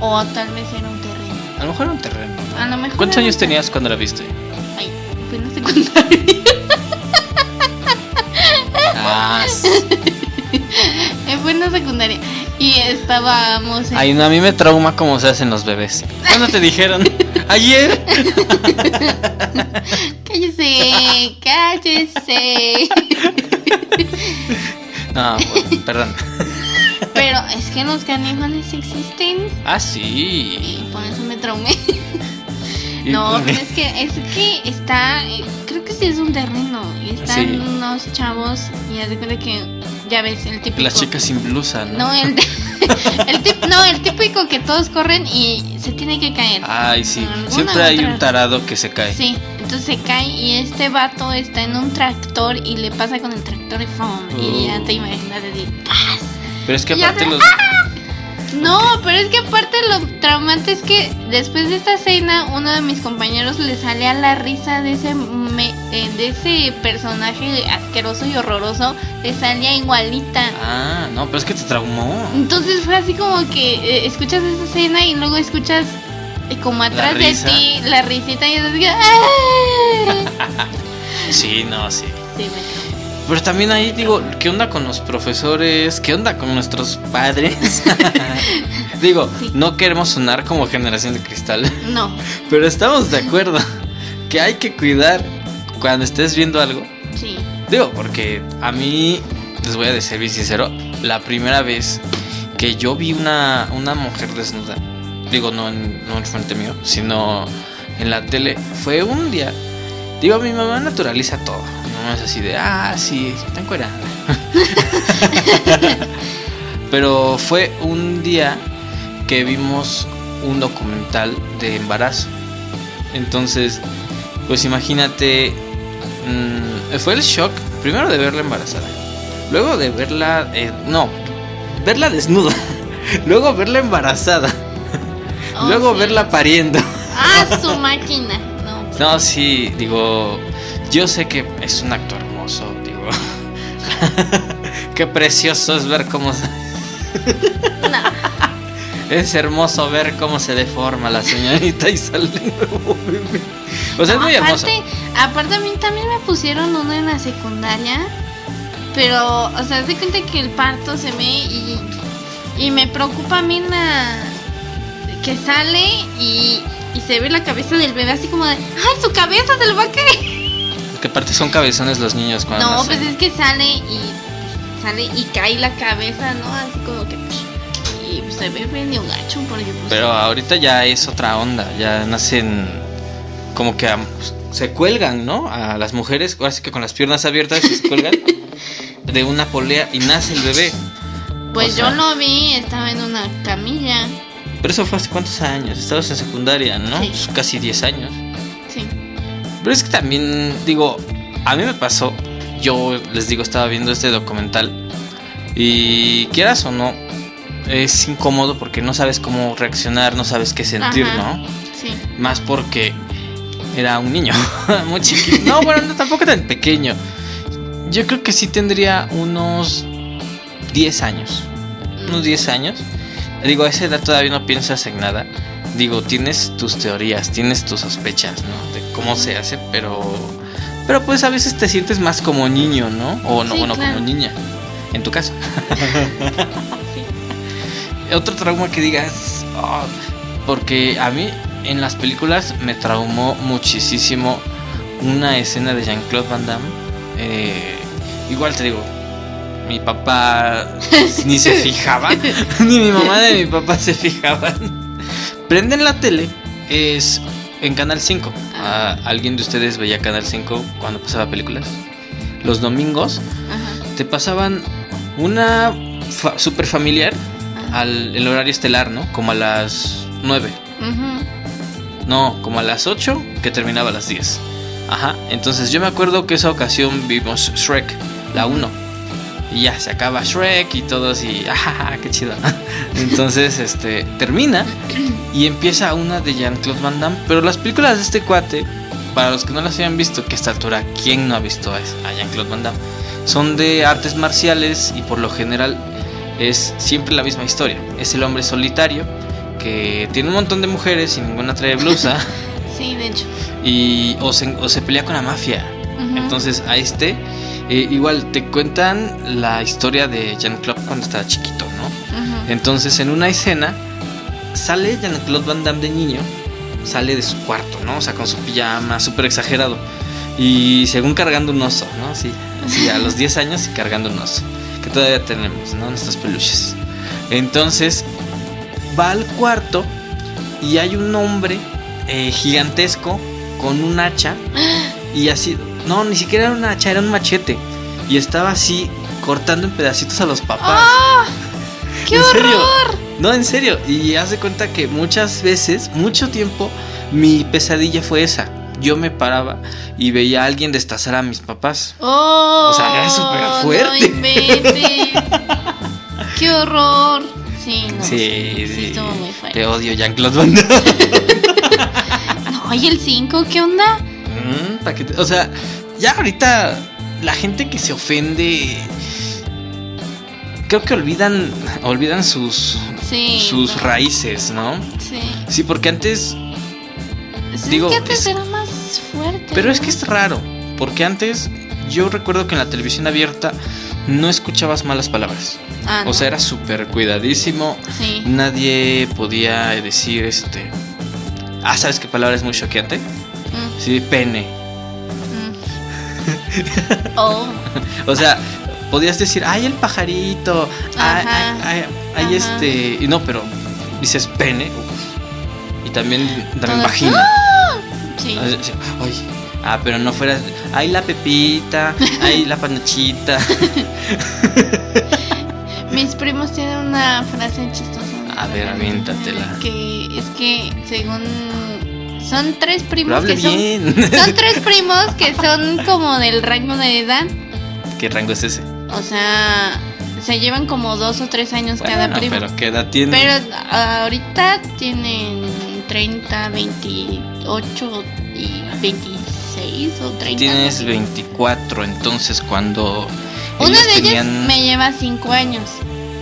o tal vez era un terreno. A lo mejor era un terreno. A lo mejor ¿Cuántos años tenías cuando la viste? Ay, fue en la secundaria. Ah, fue en la secundaria. Y estábamos en... Ay, no, a mí me trauma cómo se hacen los bebés. ¿Cuándo te dijeron? Ayer. Cállese, cállese. No, bueno, perdón. Pero es que los caníbales existen Ah, y sí. por eso me traumé. Y- No, pero es que es que está, eh, creo que sí es un terreno y están Sí. unos chavos y haz de cuenta que ya ves el típico. Las chicas sin blusa, ¿no? No, el, el tip- no, el típico que todos corren y se tiene que caer. Ay, sí. Siempre hay otra. un tarado que se cae. Sí, entonces se cae y este vato está en un tractor y le pasa con el tractor y ¡fum! Y ya te Oh. imaginas de ¡paz! Pero es que aparte los. No, pero es que aparte lo traumante es que después de esta cena uno de mis compañeros le sale a la risa de ese me- eh, de ese personaje asqueroso y horroroso, le salía igualita. Ah, no, pero es que te traumó. Entonces fue así como que eh, escuchas esa escena y luego escuchas eh, como atrás de ti la risita y es así, ¡ah! Sí, no, sí. Sí, me traumó. Pero también ahí digo, ¿qué onda con los profesores? ¿Qué onda con nuestros padres? digo, Sí. no queremos sonar como generación de cristal, No, pero estamos de acuerdo que hay que cuidar cuando estés viendo algo. sí. Digo, porque a mí, les voy a decir bien sincero, la primera vez que yo vi una, una mujer desnuda, digo, no en, no en frente mío, sino en la tele, fue un día. Digo, mi mamá naturaliza todo. Es así de, ah, sí, está encuerada. Pero fue un día que vimos un documental de embarazo. Entonces, pues imagínate, mm, fue el shock primero de verla embarazada, luego de verla, eh, no, verla desnuda, luego verla embarazada, Oh, luego sí. verla pariendo. Ah, su máquina. No. No, sí, digo, yo sé que es un acto hermoso, digo. Qué precioso es ver cómo se- no. es hermoso ver cómo se deforma la señorita y sale un nuevo bebé. O sea, es muy hermoso. aparte, aparte a mí también me pusieron uno en la secundaria, pero, o sea, se cuenta que el parto se ve y, y me preocupa a mí la, que sale y, y se ve la cabeza del bebé así como de, ¡ay, su cabeza se le va a caer! Que aparte son cabezones los niños cuando No, nacen. pues es que sale y sale y cae la cabeza, ¿no? Así como que y pues, se ve medio gacho porque pues, Pero ahorita ya es otra onda, ya nacen como que se cuelgan, ¿no? A las mujeres, ahora sí que con las piernas abiertas se cuelgan de una polea y nace el bebé. pues o sea- yo lo vi, estaba en una camilla. Pero eso fue hace cuántos años, estabas en secundaria, ¿no? Sí. Pues casi 10 años. Pero es que también, digo, a mí me pasó, yo les digo, estaba viendo este documental y quieras o no, es incómodo porque no sabes cómo reaccionar, no sabes qué sentir, Ajá. ¿no? Sí. Más porque era un niño muy chiquito. No, bueno, no, tampoco tan pequeño. Yo creo que sí tendría unos 10 años. Unos 10 años. Digo, a esa edad todavía no piensas en nada. Digo, tienes tus teorías, tienes tus sospechas, ¿no? De cómo se hace, pero. Pero pues a veces te sientes más como niño, ¿no? O no, Sí, bueno, claro. como niña. En tu caso. Otro trauma que digas. "Ah", porque a mí en las películas me traumó muchísimo una escena de Jean-Claude Van Damme. Eh, igual te digo, mi papá ni se fijaba, ni mi mamá ni mi papá se fijaban. Prenden la tele, es en Canal 5. Ah, ¿Alguien de ustedes veía Canal 5 cuando pasaba películas? Los domingos Ajá. te pasaban una fa- super familiar ajá. al el horario estelar, ¿no? Como a las 9. Ujú. No, como a las 8 que terminaba a las 10. Ajá, entonces yo me acuerdo que esa ocasión vimos Shrek, la 1. Y ya se acaba Shrek y todos y ajá, qué chido. Entonces, este termina y empieza una de Jean-Claude Van Damme, pero las películas de este cuate, para los que no las hayan visto, que a esta altura, ¿quién no ha visto a Jean-Claude Van Damme? Son de artes marciales y por lo general es siempre la misma historia. Es el hombre solitario que tiene un montón de mujeres y ninguna trae blusa Sí, de hecho. y o se, o se pelea con la mafia. Entonces a este eh, igual te cuentan la historia de Jean-Claude cuando estaba chiquito, ¿no? Entonces en una escena sale Jean-Claude Van Damme de niño, sale de su cuarto, ¿no? O sea, con su pijama, súper exagerado. Y según cargando un oso, ¿no? Sí, así a los 10 años y cargando un oso. Que todavía tenemos, ¿no? Nuestros peluches. Entonces va al cuarto y hay un hombre eh, gigantesco con un hacha y así, no, ni siquiera era un hacha, era un machete. Y estaba así cortando en pedacitos a los papás. ¡Ah! ¡Qué ¿En serio? horror! No, en serio. Y haz de cuenta que muchas veces, mucho tiempo, mi pesadilla fue esa. Yo me paraba y veía a alguien destazar a mis papás. ¡Oh! O sea, era súper fuerte. No inventes. ¡Qué horror! Sí, no. sí, sí, sí. estuvo muy fuerte. Te odio, Jean-Claude Van Damme. No, ¿y el 5? ¿Qué onda? Mm, pa' que te- O sea, ya ahorita la gente que se ofende. Creo que olvidan. Olvidan sus. Sí. sus no. raíces, ¿no? Sí. Sí, porque antes. Sí, Digo, es que antes es- era más fuerte. Pero es que es raro. Porque antes. Yo recuerdo que en la televisión abierta. No escuchabas malas palabras. Ah, O no. sea, era súper cuidadísimo. Sí. Nadie podía decir este. Ah, ¿sabes qué palabra es muy choqueante? Mm, Sí, pene. mm. Oh. O sea, podías decir, ay, el pajarito, ay, ay, ay, ay, este. Y no, pero dices pene. uf. Y también, también Todo- vagina. Sí. Ay, sí, ay, ah, pero no fuera. Ay, la pepita, ay, la panochita. Mis primos tienen una frase chistosa. A ver, aviéntatela. Que es que según son tres primos que son bien. son tres primos que son como del rango de edad, ¿Qué rango es ese? o sea, se llevan como dos o tres años cada Bueno, primo. pero ¿qué edad tiene? Pero ahorita tienen 30, 28 y 26 o 30. Tienes ¿no? 24, entonces cuando. Una de ellas tenían- me lleva 5 años.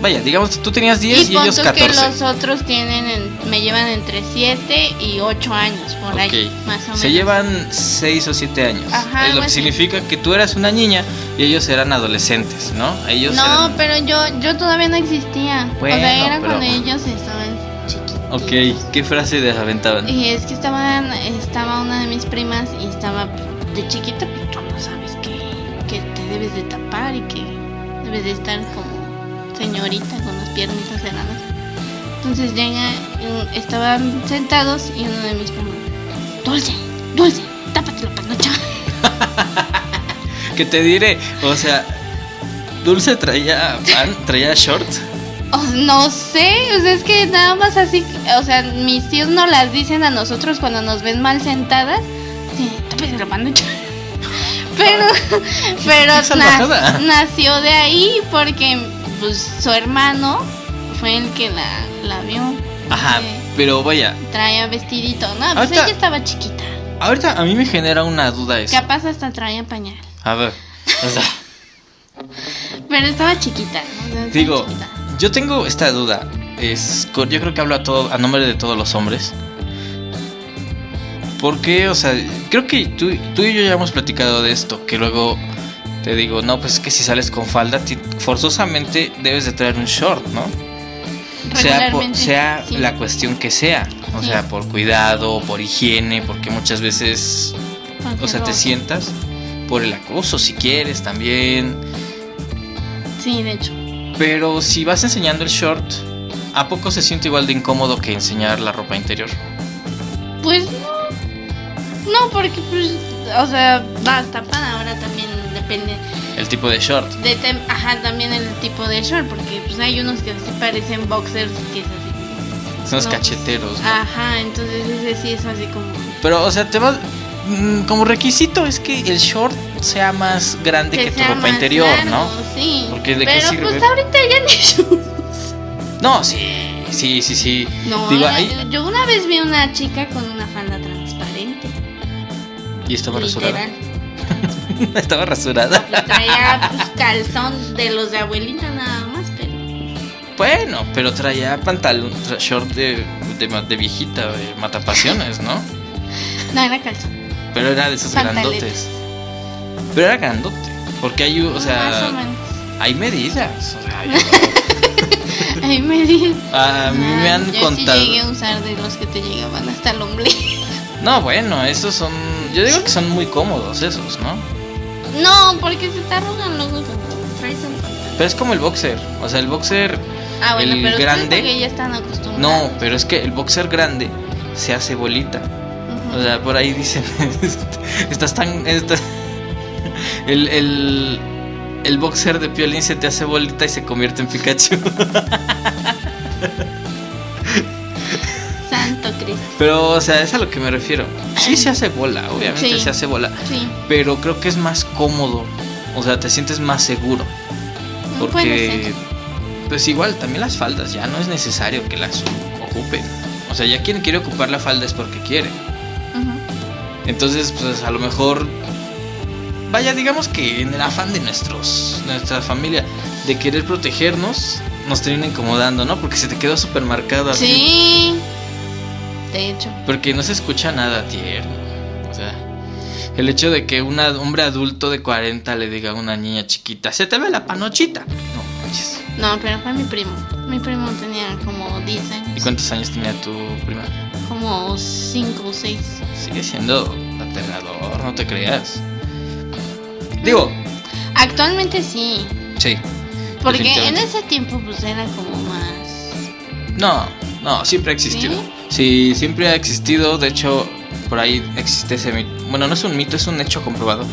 Vaya, digamos, tú tenías 10 y, y ellos punto que 14. los otros tienen en- me llevan entre 7 y 8 años, por ahí, Ok. más o menos. Se llevan 6 o 7 años. Ajá, es lo que así. significa que tú eras una niña y ellos eran adolescentes, ¿no? Ellos No, eran- pero yo yo todavía no existía. o Bueno, sea, era pero- cuando ellos estaban chiquitos. Ok, ¿qué frase de aventaban? y es que estaban, estaba una de mis primas y estaba de chiquita, pues tú no sabes que, que te debes de tapar y que debes de estar como señorita con las piernitas cerradas. Entonces llega, y estaban sentados y uno de mis primos, Dulce, Dulce, tápate la panocha. Que te diré, o sea, Dulce traía pan, traía shorts. Oh, no sé, o sea, es que nada más así, o sea, mis tíos no las dicen a nosotros cuando nos ven mal sentadas. Sí, tápate la panocha. Pero, pero nació de ahí porque pues su hermano fue el que la, la vio. Ajá, Sí, pero vaya, traía vestidito, no, pues Ahorita- ella estaba chiquita. ahorita a mí me genera una duda eso. Capaz hasta traía pañal. A ver, o sea, Pero estaba chiquita, ¿no? Estaba digo, chiquita. yo tengo esta duda. Es, yo creo que hablo a, todo, a nombre de todos los hombres. Porque, o sea, creo que tú, tú y yo ya hemos platicado de esto. Que luego te digo, no, pues es que si sales con falda, forzosamente debes de traer un short, ¿no? Sea, por- Regularmente, sea sí. la cuestión que sea. O Sí. sea, por cuidado, por higiene, porque muchas veces, o sea, te sientas por el acoso si quieres también. Sí, de hecho. Pero si vas enseñando el short, ¿a poco se siente igual de incómodo que enseñar la ropa interior? Pues no. No, porque pues, o sea, vas tapada ahora también depende El tipo de short. de tem- ajá, también el tipo de short, porque pues hay unos que sí parecen boxers que es así. Son los No. cacheteros. ¿no? Ajá, entonces ese sí es así como Pero, o sea, te vas. mm, Como requisito es que el short sea más grande que, tu ropa interior, largo, ¿no? Sí. Porque ¿de qué Pero sirve? pues ahorita ya ni shoes. No, sí, sí, sí, sí. No, Digo, ahí- yo una vez vi una chica con una falda. Y estaba rasurada. Estaba rasurada. Pues traía pues, calzón de los de abuelita nada más, pero. Bueno, pero traía pantalón, tra- short de, de, de viejita, de matapasiones, ¿no? No, era calzón. Pero era de esos Pantaletas. grandotes. Pero era grandote. Porque hay, o Más o sea, menos. hay medidas. O sea, yo- Ay, me di. a mí me han yo contado. Sí llegué a usar de los que te llegaban hasta el ombligo. No, bueno, esos son. Yo digo que son muy cómodos esos, ¿no? No, porque se te arrugan luego traes. Pero es como el boxer. O sea, el boxer. Ah, bueno, el pero grande- ya están acostumbrados. No, pero es que el boxer grande se hace bolita. O sea, por ahí dicen. estás tan. estás- el, el, el boxer de Piolín se te hace bolita y se convierte en Pikachu. Pero, o sea, es a lo que me refiero. Sí se hace bola, obviamente Sí. se hace bola. Sí. Pero creo que es más cómodo. O sea, te sientes más seguro. Puede Porque, pues igual, también las faldas, ya no es necesario que las ocupen. O sea, ya quien quiere ocupar la falda es porque quiere. Entonces, pues a lo mejor, vaya, digamos que en el afán de nuestros, nuestra familia, de querer protegernos, nos termina incomodando, ¿no? Porque se te quedó súper marcado así. Sí. De hecho. Porque no se escucha nada tierno. O sea, el hecho de que un hombre adulto de 40 le diga a una niña chiquita, se te ve la panochita. No manches. No, pero fue mi primo. Mi primo tenía como 10 años. ¿Y cuántos años tenía tu prima? Como 5 o 6. Sigue siendo aterrador, no te creas. Digo, Actualmente sí. sí. Porque en ese tiempo pues era como más... No, no, siempre ha existido. ¿Sí? Siempre ha existido. De hecho, por ahí existe ese mito. Bueno, no es un mito, es un hecho comprobado.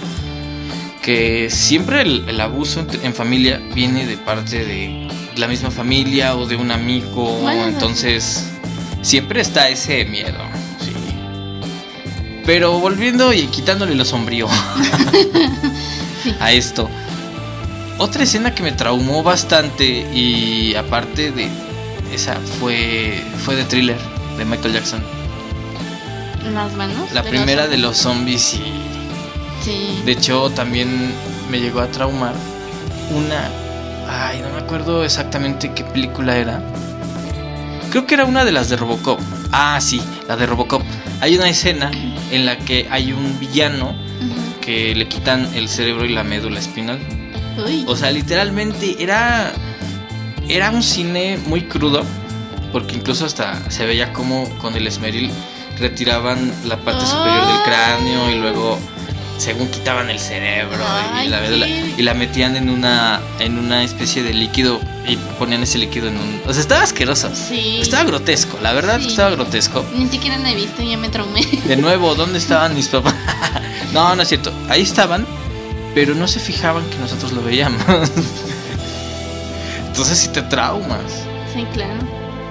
Que siempre el, el abuso en, en familia viene de parte de la misma familia o de un amigo. Bueno, entonces, siempre está ese miedo. Sí. Pero volviendo y quitándole lo sombrío Sí. a esto. Otra escena que me traumó bastante y aparte de esa fue fue de thriller de Michael Jackson. Las manos. La de primera los- de los zombies y Sí. de hecho también me llegó a traumar una ay, no me acuerdo exactamente qué película era. Creo que era una de las de Robocop. Ah, sí, la de Robocop. Hay una escena en la que hay un villano que le quitan el cerebro y la médula espinal. Uy. O sea, literalmente era. Era un cine muy crudo. Porque incluso hasta se veía como con el esmeril retiraban la parte superior del Ah. cráneo y luego según quitaban el cerebro y, la, y la metían en una en una especie de líquido y ponían ese líquido en un o sea estaba asqueroso Sí. estaba grotesco la verdad Sí. estaba grotesco Ni siquiera la he visto, ya me traumé. de nuevo dónde estaban mis papás no no es cierto ahí estaban pero no se fijaban que nosotros lo veíamos entonces si te traumas Sí, claro.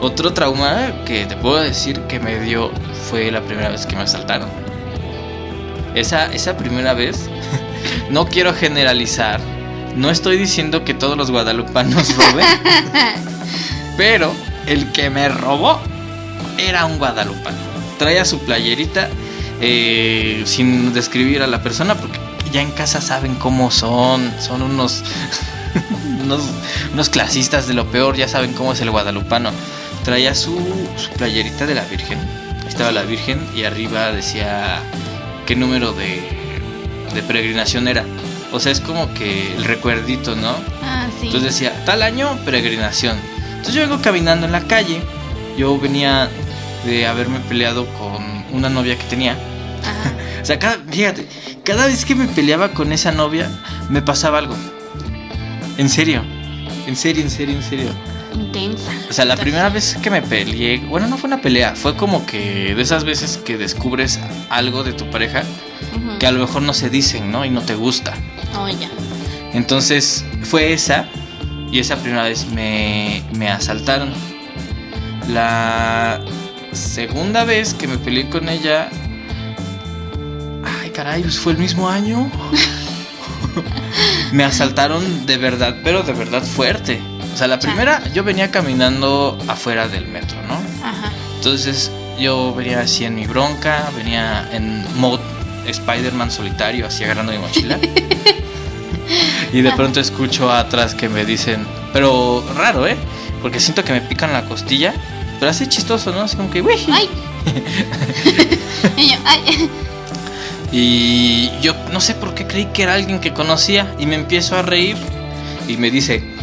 Otro trauma que te puedo decir que me dio fue la primera vez que me asaltaron. Esa, esa primera vez, no quiero generalizar, no estoy diciendo que todos los guadalupanos roben, pero el que me robó era un guadalupano. Traía su playerita eh, sin describir a la persona porque ya en casa saben cómo son, son unos... unos, unos clasistas de lo peor, ya saben cómo es el guadalupano. Traía su, su playerita de la Virgen. Ahí estaba la Virgen y arriba decía qué número de, de peregrinación era. O sea, es como que el recuerdito, ¿no? Ah, sí. Entonces decía, tal año, peregrinación. Entonces yo vengo caminando en la calle. Yo venía de haberme peleado con una novia que tenía. O sea, cada, fíjate, cada vez que me peleaba con esa novia, me pasaba algo. En serio. En serio, en serio, en serio. Intensa. O sea, la primera vez que me peleé, bueno, no fue una pelea, fue como que de esas veces que descubres algo de tu pareja que a lo mejor no se dicen, ¿no? Y no te gusta. Oh, ya. Entonces fue esa y esa primera vez me, me asaltaron. La segunda vez que me peleé con ella... Ay, caray, pues fue el mismo año. me asaltaron de verdad, pero de verdad fuerte. O sea, la primera yo venía caminando afuera del metro, ¿no? Ajá. Entonces yo venía así en mi bronca, venía en mode Spider-Man solitario, así agarrando mi mochila. y de pronto escucho atrás que me dicen, pero raro, ¿eh? Porque siento que me pican la costilla, pero así chistoso, ¿no? Así como que, uy. ¡Ay! y yo, ¡ay! Y yo no sé por qué creí que era alguien que conocía y me empiezo a reír y me dice,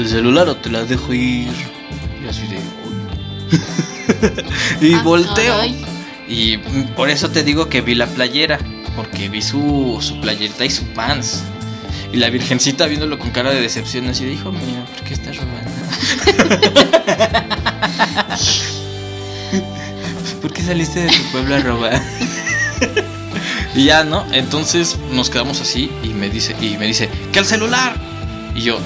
el celular o te la dejo ir. Y así de... Y Ah, volteo. caray. Y por eso te digo que vi la playera, porque vi su, su playerita y su pants. Y la virgencita viéndolo con cara de decepción, así de, hijo mío, ¿por qué estás robando? ¿Por qué saliste de tu pueblo a robar? y ya, ¿no? Entonces nos quedamos así y me dice, y me dice, ¡que el celular! Y yo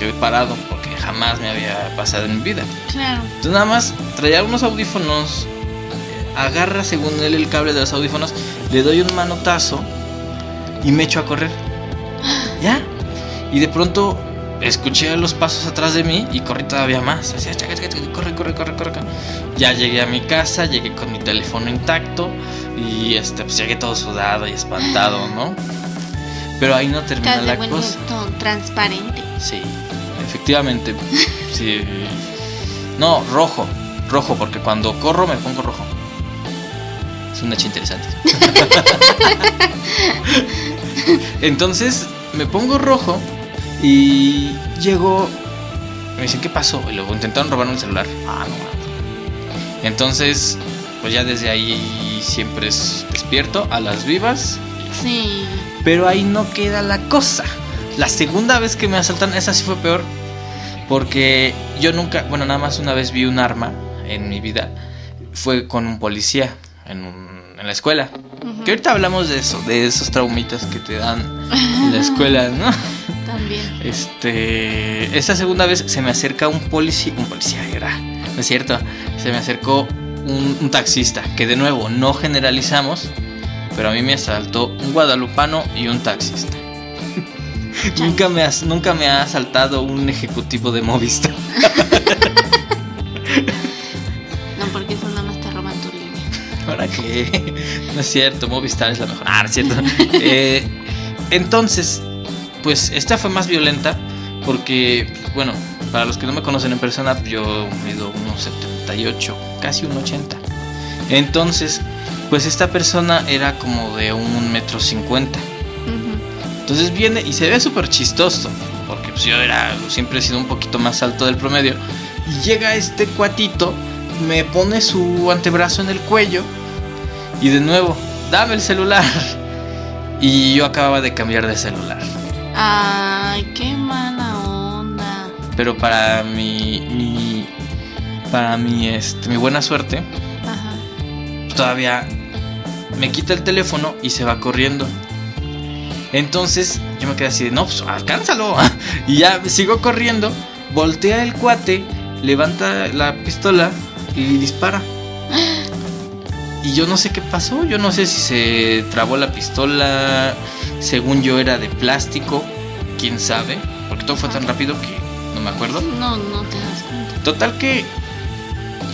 quedé parado porque jamás me había pasado en mi vida. Claro. Entonces nada más traía unos audífonos, agarra según él el cable de los audífonos, le doy un manotazo y me echo a correr. ¿Ya? Y de pronto escuché los pasos atrás de mí y corrí todavía más. Corre, corre, corre, corre. Ya llegué a mi casa, llegué con mi teléfono intacto y este, pues llegué todo sudado y espantado, ¿no? Pero ahí no termina Estás de la buen cosa. gusto, transparente. Sí, efectivamente. Sí. No, rojo. Rojo, porque cuando corro me pongo rojo. Es un hecho interesante. Entonces me pongo rojo y llego. Me dicen, ¿qué pasó? Y luego intentaron robarme el celular. Ah, no mames. Entonces, pues ya desde ahí siempre es despierto a las vivas. Sí. Pero ahí no queda la cosa. La segunda vez que me asaltan, esa sí fue peor. Porque yo nunca, bueno, nada más una vez vi un arma en mi vida. Fue con un policía en, un- en la escuela. Que ahorita hablamos de eso, de esos traumitas que te dan en la escuela, ¿no? También. Este, esa segunda vez se me acerca un policía, un policía era, ¿no es cierto? Se me acercó un, un taxista, que de nuevo no generalizamos, pero a mí me asaltó un guadalupano y un taxista. nunca, me has- nunca me ha asaltado un ejecutivo de Movistar. No, porque eso nada más te roban tu línea. ¿Para qué? No es cierto, Movistar es la mejor. Ah, es cierto. Eh, entonces, pues esta fue más violenta porque, bueno, para los que no me conocen en persona, yo mido unos 78, casi un 80. Entonces, pues esta persona era como de un metro cincuenta. Entonces viene y se ve súper chistoso, porque pues yo era, siempre he sido un poquito más alto del promedio. Y llega este cuatito, me pone su antebrazo en el cuello y de nuevo, dame el celular. Y yo acababa de cambiar de celular. Ay, qué mala onda. Pero para mi, mi para mi, este, mi buena suerte, Ajá. todavía me quita el teléfono y se va corriendo. Entonces yo me quedé así de, no, pues alcánzalo. Y ya sigo corriendo, voltea el cuate, levanta la pistola y dispara. Y yo no sé qué pasó, yo no sé si se trabó la pistola, según yo era de plástico, quién sabe, porque todo fue tan rápido que no me acuerdo. No, no te das cuenta. Total que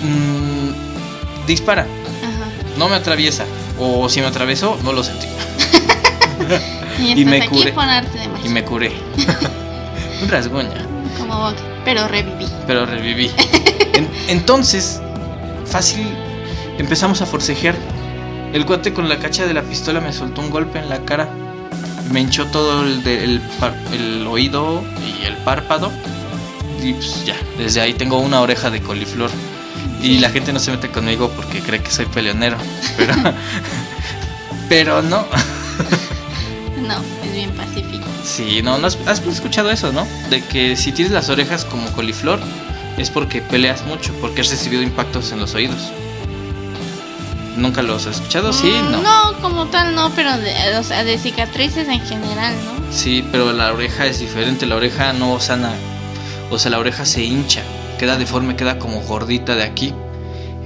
mm, dispara, Ajá. no me atraviesa, o si me atravesó, no lo sentí. Y, Y me aquí curé. arte de magia. Y me curé. Un rasguña, Como Bob, pero reviví. pero reviví. En- entonces, fácil, empezamos a forcejear. El cuate con la cacha de la pistola me soltó un golpe en la cara. Me hinchó todo el, el oído y el párpado. Y pues ya, desde ahí tengo una oreja de coliflor. Y la gente no se mete conmigo porque cree que soy peleonero. Pero, pero no. No, es bien pacífico. Sí, no, no has, has escuchado eso, ¿no? De que si tienes las orejas como coliflor es porque peleas mucho, porque has recibido impactos en los oídos. ¿Nunca los has escuchado? Sí, Mm, no. No, como tal no, pero de, o sea, de cicatrices en general, ¿no? Sí, pero la oreja es diferente, la oreja no sana. O sea, la oreja se hincha, queda deforme, queda como gordita de aquí.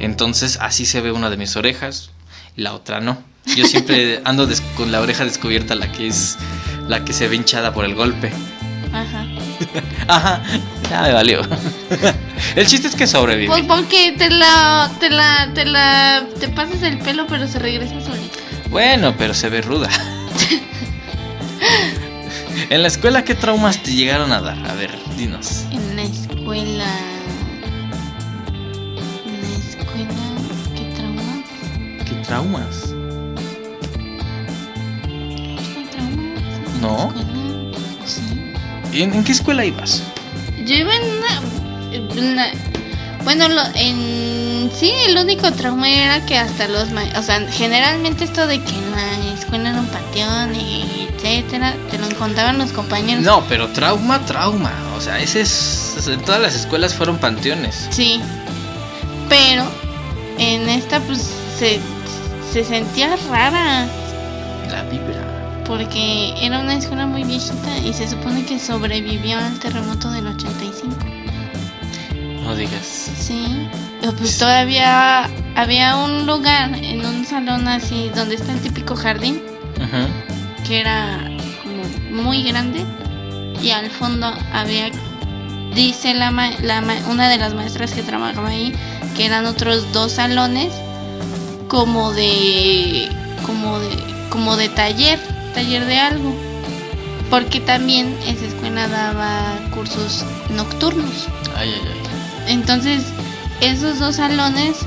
Entonces así se ve una de mis orejas la otra no. Yo siempre ando con la oreja descubierta, la que es la que se ve hinchada por el golpe. Ajá. Ajá, ya me valió. El chiste es que sobreviví. Pues porque te la, te la, te la, te pasas el pelo, pero se regresa solita. Bueno, pero se ve ruda. En la escuela, ¿qué traumas te llegaron a dar? A ver, dinos. En la escuela. En la escuela, ¿qué traumas? ¿Qué traumas? No. Sí. ¿En, en qué escuela ibas? Yo iba en una. en una- bueno, lo- en sí, el único trauma era que hasta los. O sea, generalmente esto de que en la escuela era un panteón y etcétera, te lo encontraban los compañeros. No, pero trauma, trauma. O sea, ese es. En todas las escuelas fueron panteones. Sí. Pero en esta, pues se, se sentía rara. La vibra. Porque era una escuela muy viejita y se supone que sobrevivió al terremoto del 85. No digas. Sí. Pero pues todavía había un lugar en un salón así donde está el típico jardín Ujú. que era como muy grande y al fondo había dice la, ma- la ma- una de las maestras que trabajaba ahí que eran otros dos salones como de como de como de taller taller de algo porque también esa escuela daba cursos nocturnos Ay, ay, ay. entonces, esos dos salones,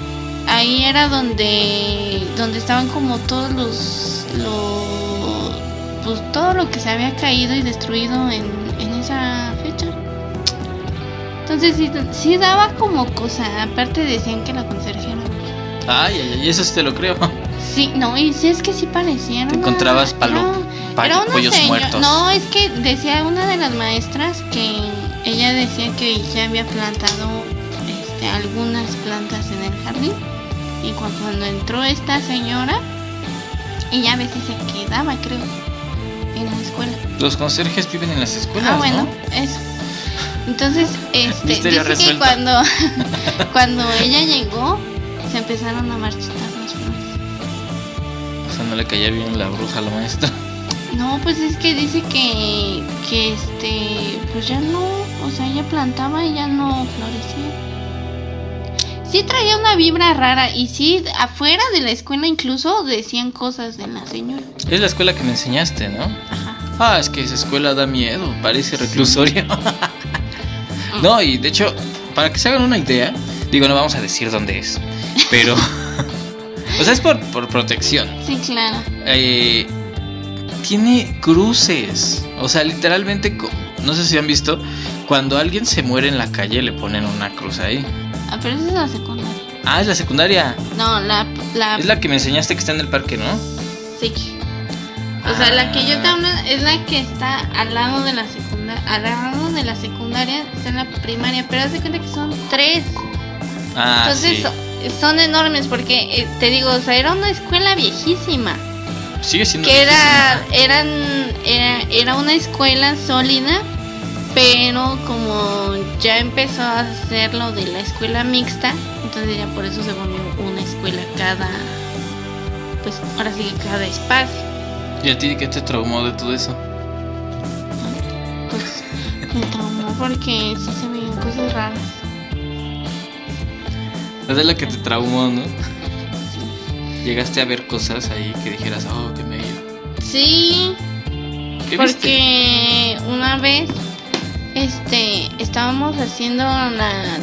ahí era donde, donde estaban como todos los, los, pues todo lo que se había caído y destruido en, en esa fecha. Entonces sí, sí daba como cosa, aparte decían que la conserje era. Ay, ay, ay. Eso sí te lo creo. Sí, no, y sí es que sí parecía. era Te encontrabas palo- era- pa- era pollos seño- muertos. No, es que decía una de las maestras que ella decía que ya había plantado este, algunas plantas en el jardín. Y cu- cuando entró esta señora, ella a veces se quedaba, creo, en la escuela. Los conserjes viven en las escuelas. ah, bueno, ¿no? eso. Entonces, este, dice que cuando, cuando ella llegó, se empezaron a marchitar no le caía bien la bruja a la maestra. No, pues es que dice que, que este, pues ya no, o sea, ella plantaba y ya no florecía. Sí traía una vibra rara y sí, afuera de la escuela incluso decían cosas de la señora. Es la escuela que me enseñaste, ¿no? Ajá. Ah, es que esa escuela da miedo, parece reclusorio. no, y de hecho, para que se hagan una idea, digo, no vamos a decir dónde es, pero... sea, es por, por protección. Sí, claro. Eh, tiene cruces, o sea, literalmente, no sé si han visto Cuando alguien se muere en la calle le ponen una cruz ahí. Ah, pero esa es la secundaria. Ah, es la secundaria. No, la. la Es la que me enseñaste que está en el parque, ¿no? Sí. O sea, la que yo Ah. te hablo es la que está al lado de la secundaria. Al lado de la secundaria está en la primaria. Pero haz de cuenta que son tres. Ah, Entonces sí. So- son enormes porque eh, te digo, o sea, era una escuela viejísima. Sigue siendo Que era, eran, era, era una escuela sólida, pero como ya empezó a hacer lo de la escuela mixta, entonces ya por eso se volvió una escuela cada, pues ahora sí que cada espacio. ¿Y a ti qué te traumó de todo eso? Pues me traumó porque sí se veían cosas raras. Es de la que te traumó, ¿no? Llegaste a ver cosas ahí que dijeras, oh, qué medio. Sí, ¿Qué viste? Porque una vez este estábamos haciendo la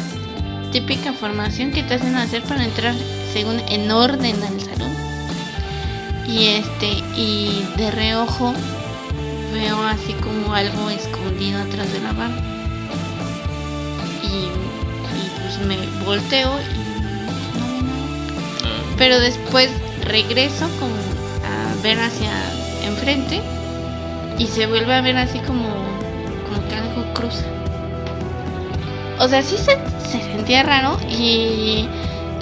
típica formación que te hacen hacer para entrar según en orden al salón. Y este y de reojo veo así como algo escondido atrás de la barra. Y, y pues me volteo Pero después regreso como a ver hacia enfrente y se vuelve a ver así como, como que algo cruza. O sea, sí se, se sentía raro y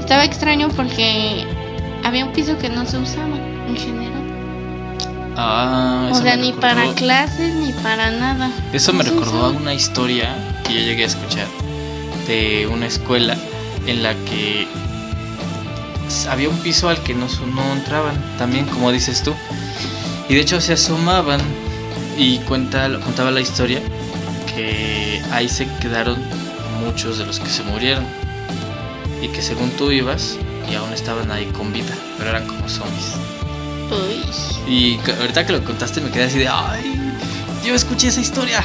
estaba extraño porque había un piso que no se usaba en general. Ah, O sea, ni recordó- para clases ni para nada. Eso me recordó a una historia que yo llegué a escuchar de una escuela en la que había un piso al que no, no entraban, también como dices tú. Y de hecho se asomaban y cuenta, contaba la historia que ahí se quedaron muchos de los que se murieron. Y que según tú ibas y aún estaban ahí con vida, pero eran como zombies. Uy. Y ahorita que lo contaste me quedé así de, ay, yo escuché esa historia.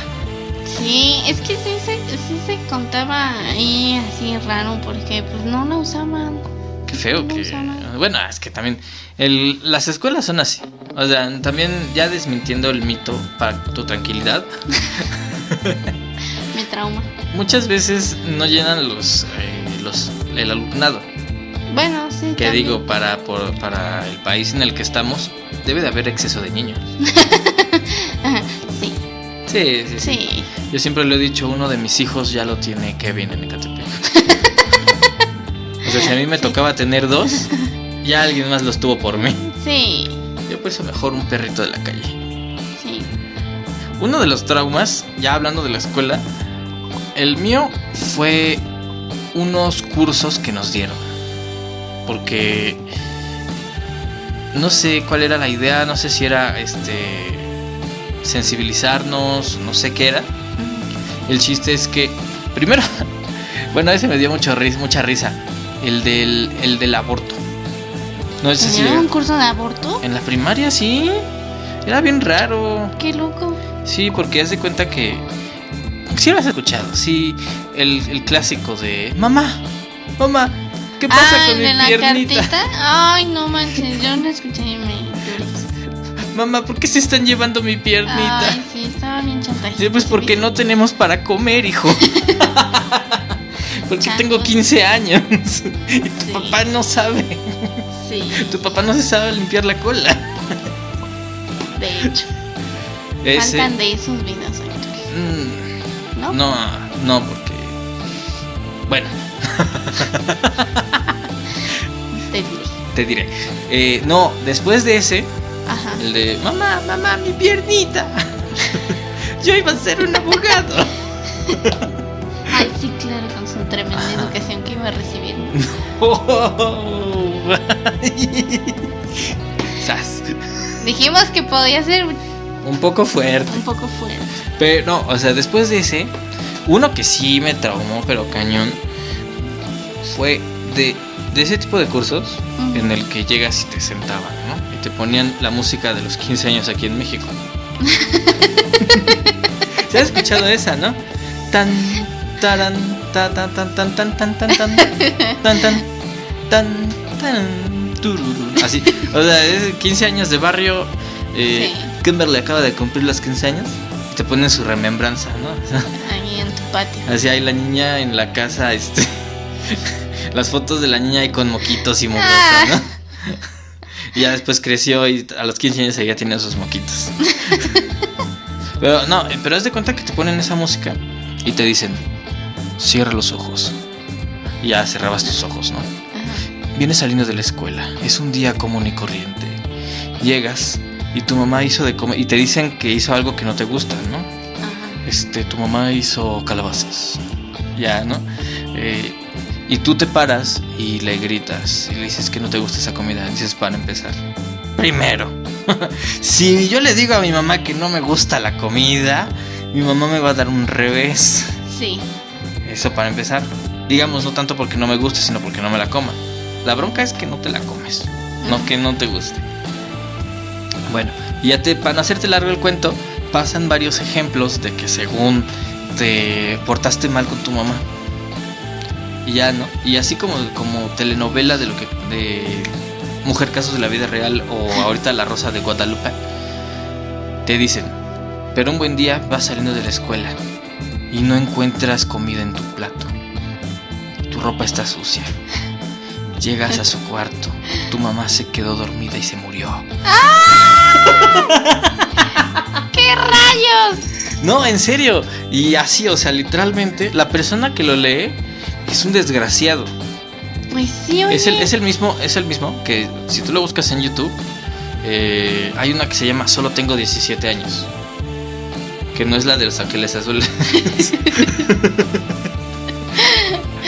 Sí, es que sí se, sí se contaba ahí así raro porque pues no la usaban. Qué feo que... Bueno, es que también el, las escuelas son así. O sea, también ya desmintiendo el mito para tu tranquilidad, Me trauma. muchas veces no llenan los, eh, los el alumnado. Bueno, sí. Que también. digo, para, por- para el país en el que estamos, debe de haber exceso de niños. sí, Sí, sí, sí. sí. Yo siempre lo he dicho, uno de mis hijos ya lo tiene Kevin en Ecatepec. sea, si a mí me tocaba tener dos, ya alguien más los tuvo por mí. Sí, Yo por eso mejor un perrito de la calle. sí. Uno de los traumas, ya hablando de la escuela, el mío fue unos cursos que nos dieron. Porque no sé cuál era la idea, no sé si era este sensibilizarnos, no sé qué era. El chiste es que primero, bueno, ese me dio mucho ris- mucha risa, el del el del aborto. No sé si ¿Tenían un curso de aborto? en la primaria sí. Era bien raro. Qué loco. Sí, porque haz de cuenta que. Sí lo has escuchado, sí. El, el clásico de. Mamá, mamá, ¿qué pasa ah, con de mi la piernita? cartita. Ay, no manches, yo lo escuché y me. Mamá, ¿por qué se están llevando mi piernita? Ay, sí, estaba bien chantajista. Sí, pues porque no tenemos para comer, hijo. porque tengo 15 años. y tu Sí. papá no sabe. Sí, Tu papá no se sabe limpiar la cola. de hecho. Ese. Faltan de esos videos mm, ¿No? no, no, porque. Bueno, Te diré. te diré. Eh, no, después de ese, Ajá. El de mamá, mamá, mi piernita. Yo iba a ser un abogado. Ay, sí, claro, con su tremenda educación que iba a recibir. Sas. Dijimos que podía ser Un poco fuerte. un poco fuerte. Pero no, o sea, después de ese, uno que sí me traumó, pero cañón, fue de, de ese tipo de cursos en el que llegas y te sentaban, ¿no? Y te ponían la música de los 15 años aquí en México. ¿Se has escuchado esa, no? Tan, taran, ta, tan, tan, tan, tan, tan, tan, tan, tan, tan, tan, tan, tururú. Así, o sea, es 15 años de barrio. Eh, Sí. Kimberly acaba de cumplir los 15 años y te ponen su remembranza, ¿no? Ahí en tu patio. Así hay la niña en la casa, este. las fotos de la niña ahí con moquitos y mugrosa, Ah. ¿no? Y ya después creció y a los 15 años ya tenía sus moquitos. pero no, eh, pero haz de cuenta que te ponen esa música y te dicen, cierra los ojos. Ya cerrabas tus ojos, ¿no? Ajá. Vienes saliendo de la escuela, es un día común y corriente. Llegas y tu mamá hizo de comer y te dicen que hizo algo que no te gusta, ¿no? Ajá. Este, tu mamá hizo calabazas. Ya, ¿no? Eh, y tú te paras y le gritas y le dices que no te gusta esa comida. Dices para empezar. Primero, si yo le digo a mi mamá que no me gusta la comida, mi mamá me va a dar un revés. Sí. Eso para empezar. Digamos, no tanto porque no me guste, sino porque no me la coma. La bronca es que no te la comes, no que no te guste. Bueno, y ya te, para hacerte largo el cuento, pasan varios ejemplos de que según te portaste mal con tu mamá. Y ya, ¿no? Y así como, como telenovela de lo que. de Mujer Casos de la Vida Real o ahorita La Rosa de Guadalupe, te dicen, pero un buen día vas saliendo de la escuela y no encuentras comida en tu plato. Tu ropa está sucia. Llegas a su cuarto. Tu mamá se quedó dormida y se murió. ¡Qué rayos! No, en serio. Y así, o sea, literalmente, la persona que lo lee es un desgraciado. Pues sí, oye. Es el, es el mismo, es el mismo que si tú lo buscas en YouTube, eh, hay una que se llama Solo tengo 17 años. Que no es la de los ángeles azules.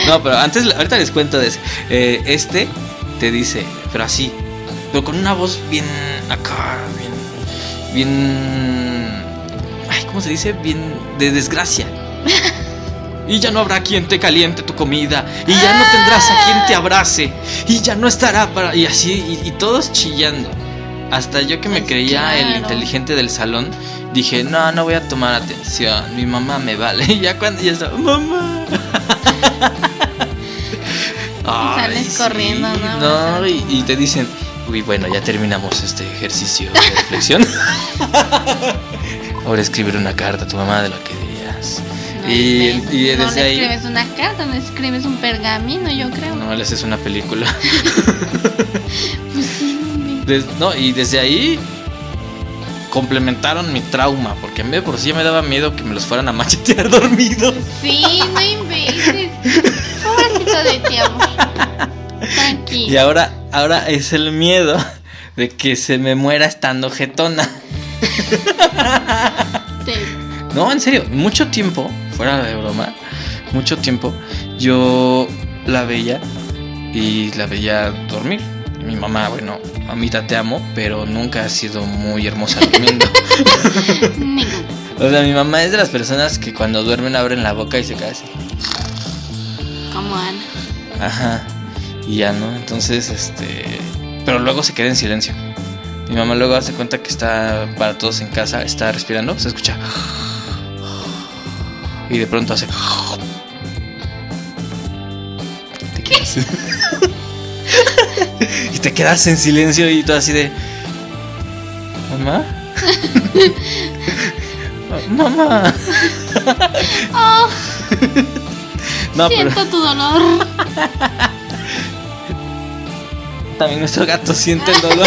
no, pero antes, ahorita les cuento de ese. Eh, este te dice, pero así, pero con una voz bien acá, bien, bien, ay, ¿cómo se dice? Bien de desgracia. Y ya no habrá quien te caliente tu comida. Y ya no tendrás a quien te abrace. Y ya no estará para. Y así, y, y todos chillando. Hasta yo que me Pues creía el inteligente del salón, dije, no, no voy a tomar atención. Mi mamá me vale. Y ya cuando ya estaba, mamá. sales corriendo, ¿no? No, y, y te dicen, uy, bueno, ya terminamos este ejercicio de reflexión. Ahora escribir una carta a tu mamá de lo que dirías. No, y, inventes. y no desde le ahí. escribes una carta, no escribes un pergamino, yo creo. No, le haces una película. Pues sí, no. Des- no, y desde ahí complementaron mi trauma, porque mí de por sí ya me daba miedo que me los fueran a machetear dormidos. Sí, no inventes. Pobrecito de ti, amor. Tranquilo. Y ahora, ahora es el miedo de que se me muera estando jetona. Te- No, en serio, mucho tiempo, fuera de broma, mucho tiempo, yo la veía y la veía dormir. Mi mamá, bueno, mamita te amo, pero nunca ha sido muy hermosa durmiendo. O sea, mi mamá es de las personas que cuando duermen abren la boca y se cae así. Como Ana. Ajá. Y ya, ¿no? Entonces, este... Pero luego se queda en silencio. Mi mamá luego hace cuenta que está para todos en casa, está respirando, se escucha. Y de pronto hace... y te quedas en silencio y todo así de... ¿Mamá? Mamá. Oh, No, pero siento tu dolor. también nuestro gato siente el dolor.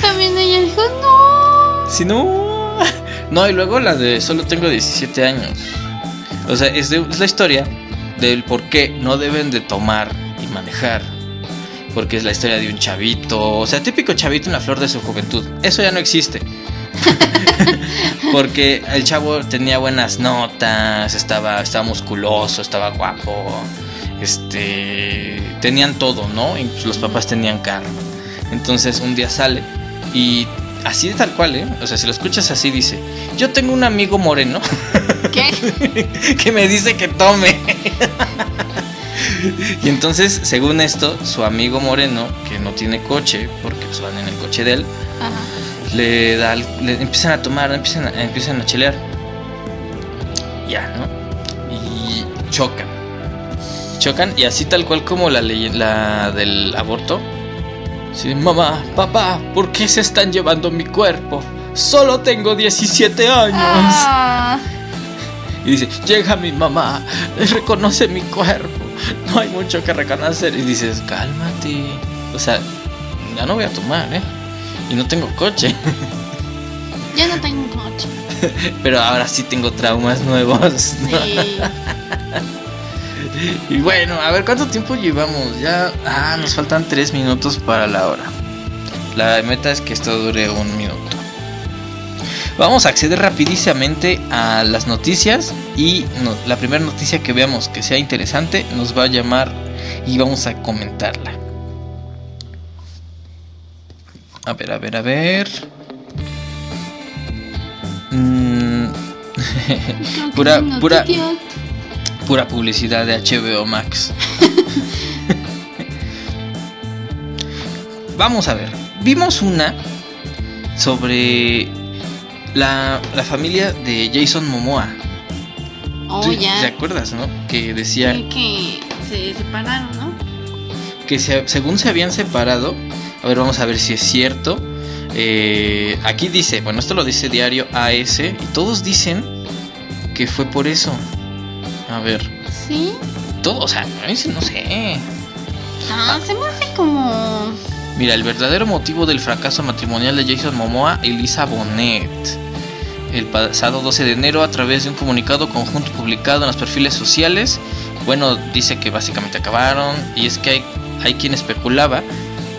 También ella dijo, no. Si no. No, y luego la de solo tengo 17 años. O sea, es, de- es la historia del por qué no deben de tomar y manejar. Porque es la historia de un chavito. O sea, típico chavito en la flor de su juventud. Eso ya no existe. Porque el chavo tenía buenas notas, estaba, estaba musculoso, estaba guapo. Este. Tenían todo, ¿no? Incluso los papás tenían carro. Entonces un día sale y así de tal cual, ¿eh? O sea, si lo escuchas así, dice: Yo tengo un amigo moreno ¿Qué? que me dice que tome. y entonces, según esto, su amigo moreno, que no tiene coche, porque pues van en el coche de él, Ajá. le da, le empiezan a tomar, empiezan a, empiezan a chelear. Ya, ¿no? Y chocan. Chocan y así tal cual como la ley, la del aborto. Sí, mamá, papá, ¿por qué se están llevando mi cuerpo? Solo tengo 17 años. Ah, y dice, llega mi mamá, reconoce mi cuerpo, no hay mucho que reconocer. Y dices, cálmate. O sea, ya no voy a tomar, ¿eh? Y no tengo coche. Ya no tengo coche. Pero ahora sí tengo traumas nuevos. Sí. Y bueno, a ver cuánto tiempo llevamos. Ya, ah, nos faltan tres minutos para la hora. La meta es que esto dure un minuto. Vamos a acceder rapidísimamente a las noticias y no- la primera noticia que veamos que sea interesante nos va a llamar y vamos a comentarla. A ver, a ver, a ver. Mm, Pura- pura-. Pura publicidad de HBO Max. Vamos a ver. Vimos una sobre la, la familia de Jason Momoa. Oh, ¿Tú ¿Te ya. acuerdas, no? Que decía Sí, que se separaron, ¿no? que se- según se habían separado. A ver, vamos a ver si es cierto. Eh, aquí dice, bueno, esto lo dice Diario AS. Y todos dicen que fue por eso. A ver, Sí. todo, o sea, no sé. Ah, se me hace como. Mira, el verdadero motivo del fracaso matrimonial de Jason Momoa y Lisa Bonet. El pasado 12 de enero, a través de un comunicado conjunto publicado en los perfiles sociales, bueno, dice que básicamente acabaron. Y es que hay, hay quien especulaba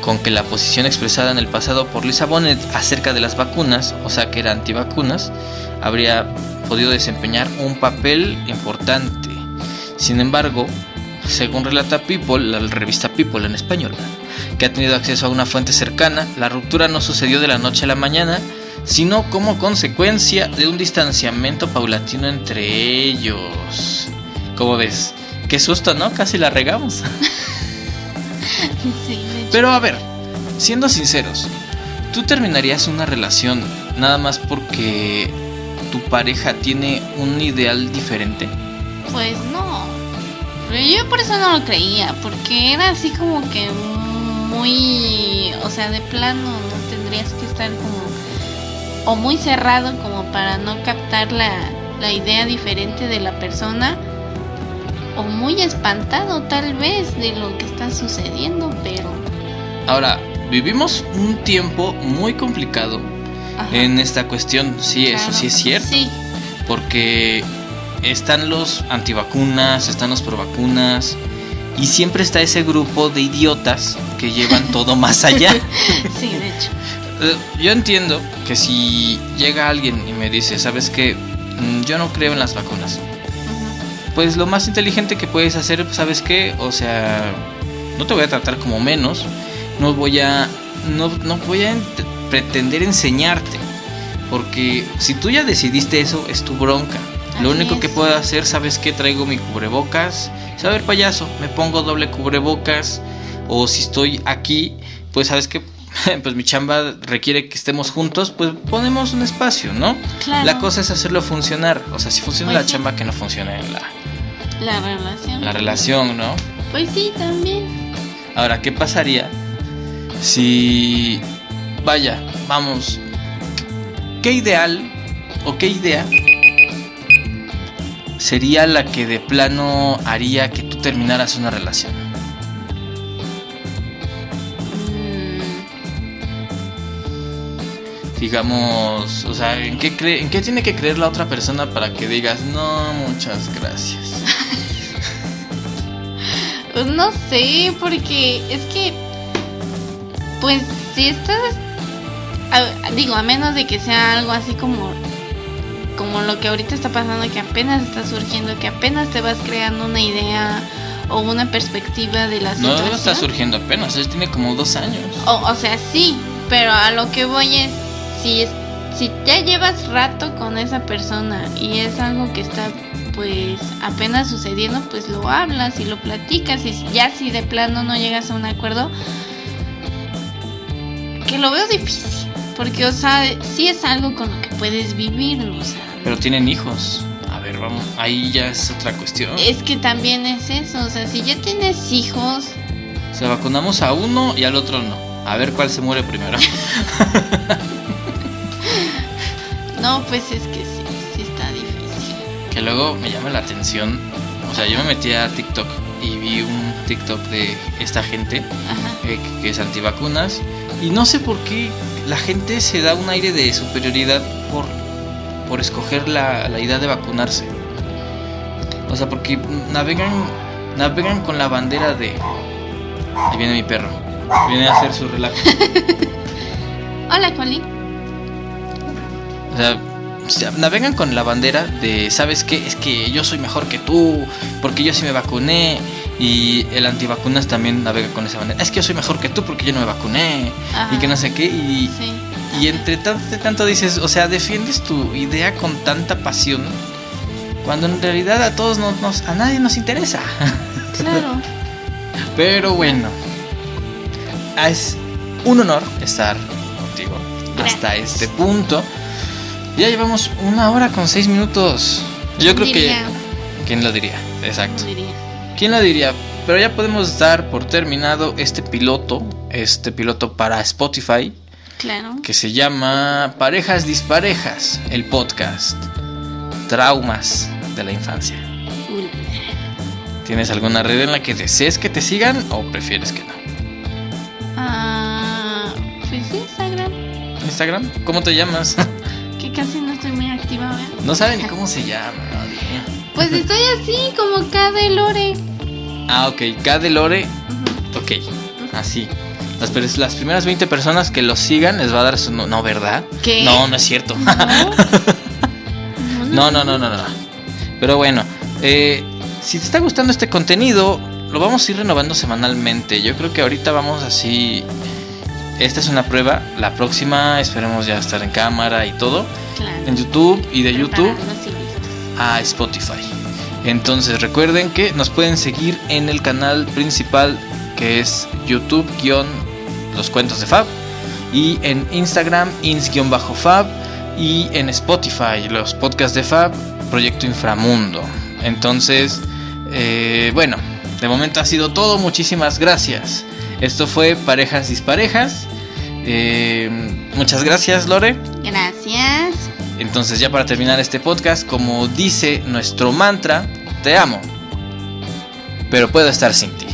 con que la posición expresada en el pasado por Lisa Bonet acerca de las vacunas, o sea que era antivacunas, habría podido desempeñar un papel importante. Sin embargo, según relata People, la revista People en español, que ha tenido acceso a una fuente cercana, la ruptura no sucedió de la noche a la mañana, sino como consecuencia de un distanciamiento paulatino entre ellos. ¿Cómo ves? Qué susto, ¿no? Casi la regamos. Sí. Pero a ver, siendo sinceros, ¿tú terminarías una relación nada más porque tu pareja tiene un ideal diferente? Pues no. Pero yo por eso no lo creía, porque era así como que muy, o sea, de plano no tendrías que estar como o muy cerrado como para no captar la, la idea diferente de la persona o muy espantado tal vez de lo que está sucediendo, pero Ahora, vivimos un tiempo muy complicado ajá, en esta cuestión, sí, eso sí es cierto. Sí, porque están los antivacunas, están los provacunas y siempre está ese grupo de idiotas que llevan todo más allá. sí, de hecho. Yo entiendo que si llega alguien y me dice, ¿sabes qué? Mm, Yo no creo en las vacunas. Pues lo más inteligente que puedes hacer, ¿sabes qué? O sea, no te voy a tratar como menos, no voy a no, no voy a ent- pretender enseñarte, porque si tú ya decidiste eso, es tu bronca. Lo Así único que puedo hacer, ¿sabes qué? Traigo mi cubrebocas. Saber payaso, me pongo doble cubrebocas o si estoy aquí, pues sabes que pues mi chamba requiere que estemos juntos, pues ponemos un espacio, ¿no? Claro. La cosa es hacerlo funcionar. O sea, si funciona Pues la sí. chamba, que no funcione la, La relación. la relación, ¿no? Pues sí, también. Ahora, ¿qué pasaría si... Vaya, vamos. ¿Qué ideal o qué idea sería la que de plano haría que tú terminaras una relación? Digamos, o sea, ¿en qué, cree- ¿en qué tiene que creer la otra persona para que digas, no, muchas gracias? Pues no sé, porque es que, pues si estás, a- digo, a menos de que sea algo así como, como lo que ahorita está pasando, que apenas está surgiendo, que apenas te vas creando una idea o una perspectiva de la No situación. está surgiendo apenas, él tiene como dos años. O, o sea, sí, pero a lo que voy es, si, es, si ya llevas rato con esa persona y es algo que está pues apenas sucediendo, pues lo hablas y lo platicas y ya si de plano no llegas a un acuerdo, que lo veo difícil, porque o sea, sí es algo con lo que puedes vivir, o sea, Pero tienen hijos. A ver, vamos, ahí ya es otra cuestión. es que también es eso, o sea, si ya tienes hijos, O sea, vacunamos a uno y al otro no. A ver cuál se muere primero. no, pues es que sí, sí está difícil. que luego me llama la atención. O sea, yo me metí a TikTok y vi un TikTok de esta gente eh, que es antivacunas. Y no sé por qué la gente se da un aire de superioridad por, por escoger la, la idea de vacunarse. O sea, porque navegan, navegan con la bandera de... Ahí viene mi perro. Viene a hacer su relajo. Hola, Coli. O sea, se- navegan con la bandera de, ¿sabes qué? Es que yo soy mejor que tú, porque yo sí me vacuné. Y el antivacunas también navega con esa bandera. Es que yo soy mejor que tú porque yo no me vacuné. Ajá. Y que no sé qué. Y, Sí. y entre tanto, tanto dices, o sea, defiendes tu idea con tanta pasión. Cuando en realidad a todos nos, nos- a nadie nos interesa. Claro. Pero bueno, es un honor estar contigo hasta este punto. Ya llevamos una hora con seis minutos. Yo creo Diría, que... ¿Quién lo diría? Exacto. diría. ¿Quién lo diría? Pero ya podemos dar por terminado este piloto, este piloto para Spotify, Claro. que se llama Parejas Disparejas, el podcast. Traumas de la infancia. ¿Tienes alguna red en la que desees que te sigan o prefieres que no? Ah, pues sí, Instagram. Instagram, ¿cómo te llamas? Casi no estoy muy activa, ¿verdad? No sabe ni cómo se llama. no, mío. Pues estoy así, como K de Lore. Ah, ok, K de Lore, ok, así. Las, las primeras 20 personas que lo sigan les va a dar su... No, no, ¿verdad? ¿Qué? No, no es cierto. No. No, no, no, no, no. Pero bueno, eh, si te está gustando este contenido, lo vamos a ir renovando semanalmente. Yo creo que ahorita vamos así. Esta es una prueba. La próxima esperemos ya estar en cámara y todo. Claro. En YouTube y de YouTube a Spotify. Entonces recuerden que nos pueden seguir en el canal principal que es YouTube los cuentos de Fab y en Instagram ins-fab y en Spotify los podcasts de Fab Proyecto Inframundo. Entonces, eh, bueno, de momento ha sido todo. Muchísimas gracias. Esto fue Parejas Disparejas. Eh, muchas gracias, Lore. Gracias. Entonces ya para terminar este podcast, como dice nuestro mantra, te amo, pero puedo estar sin ti.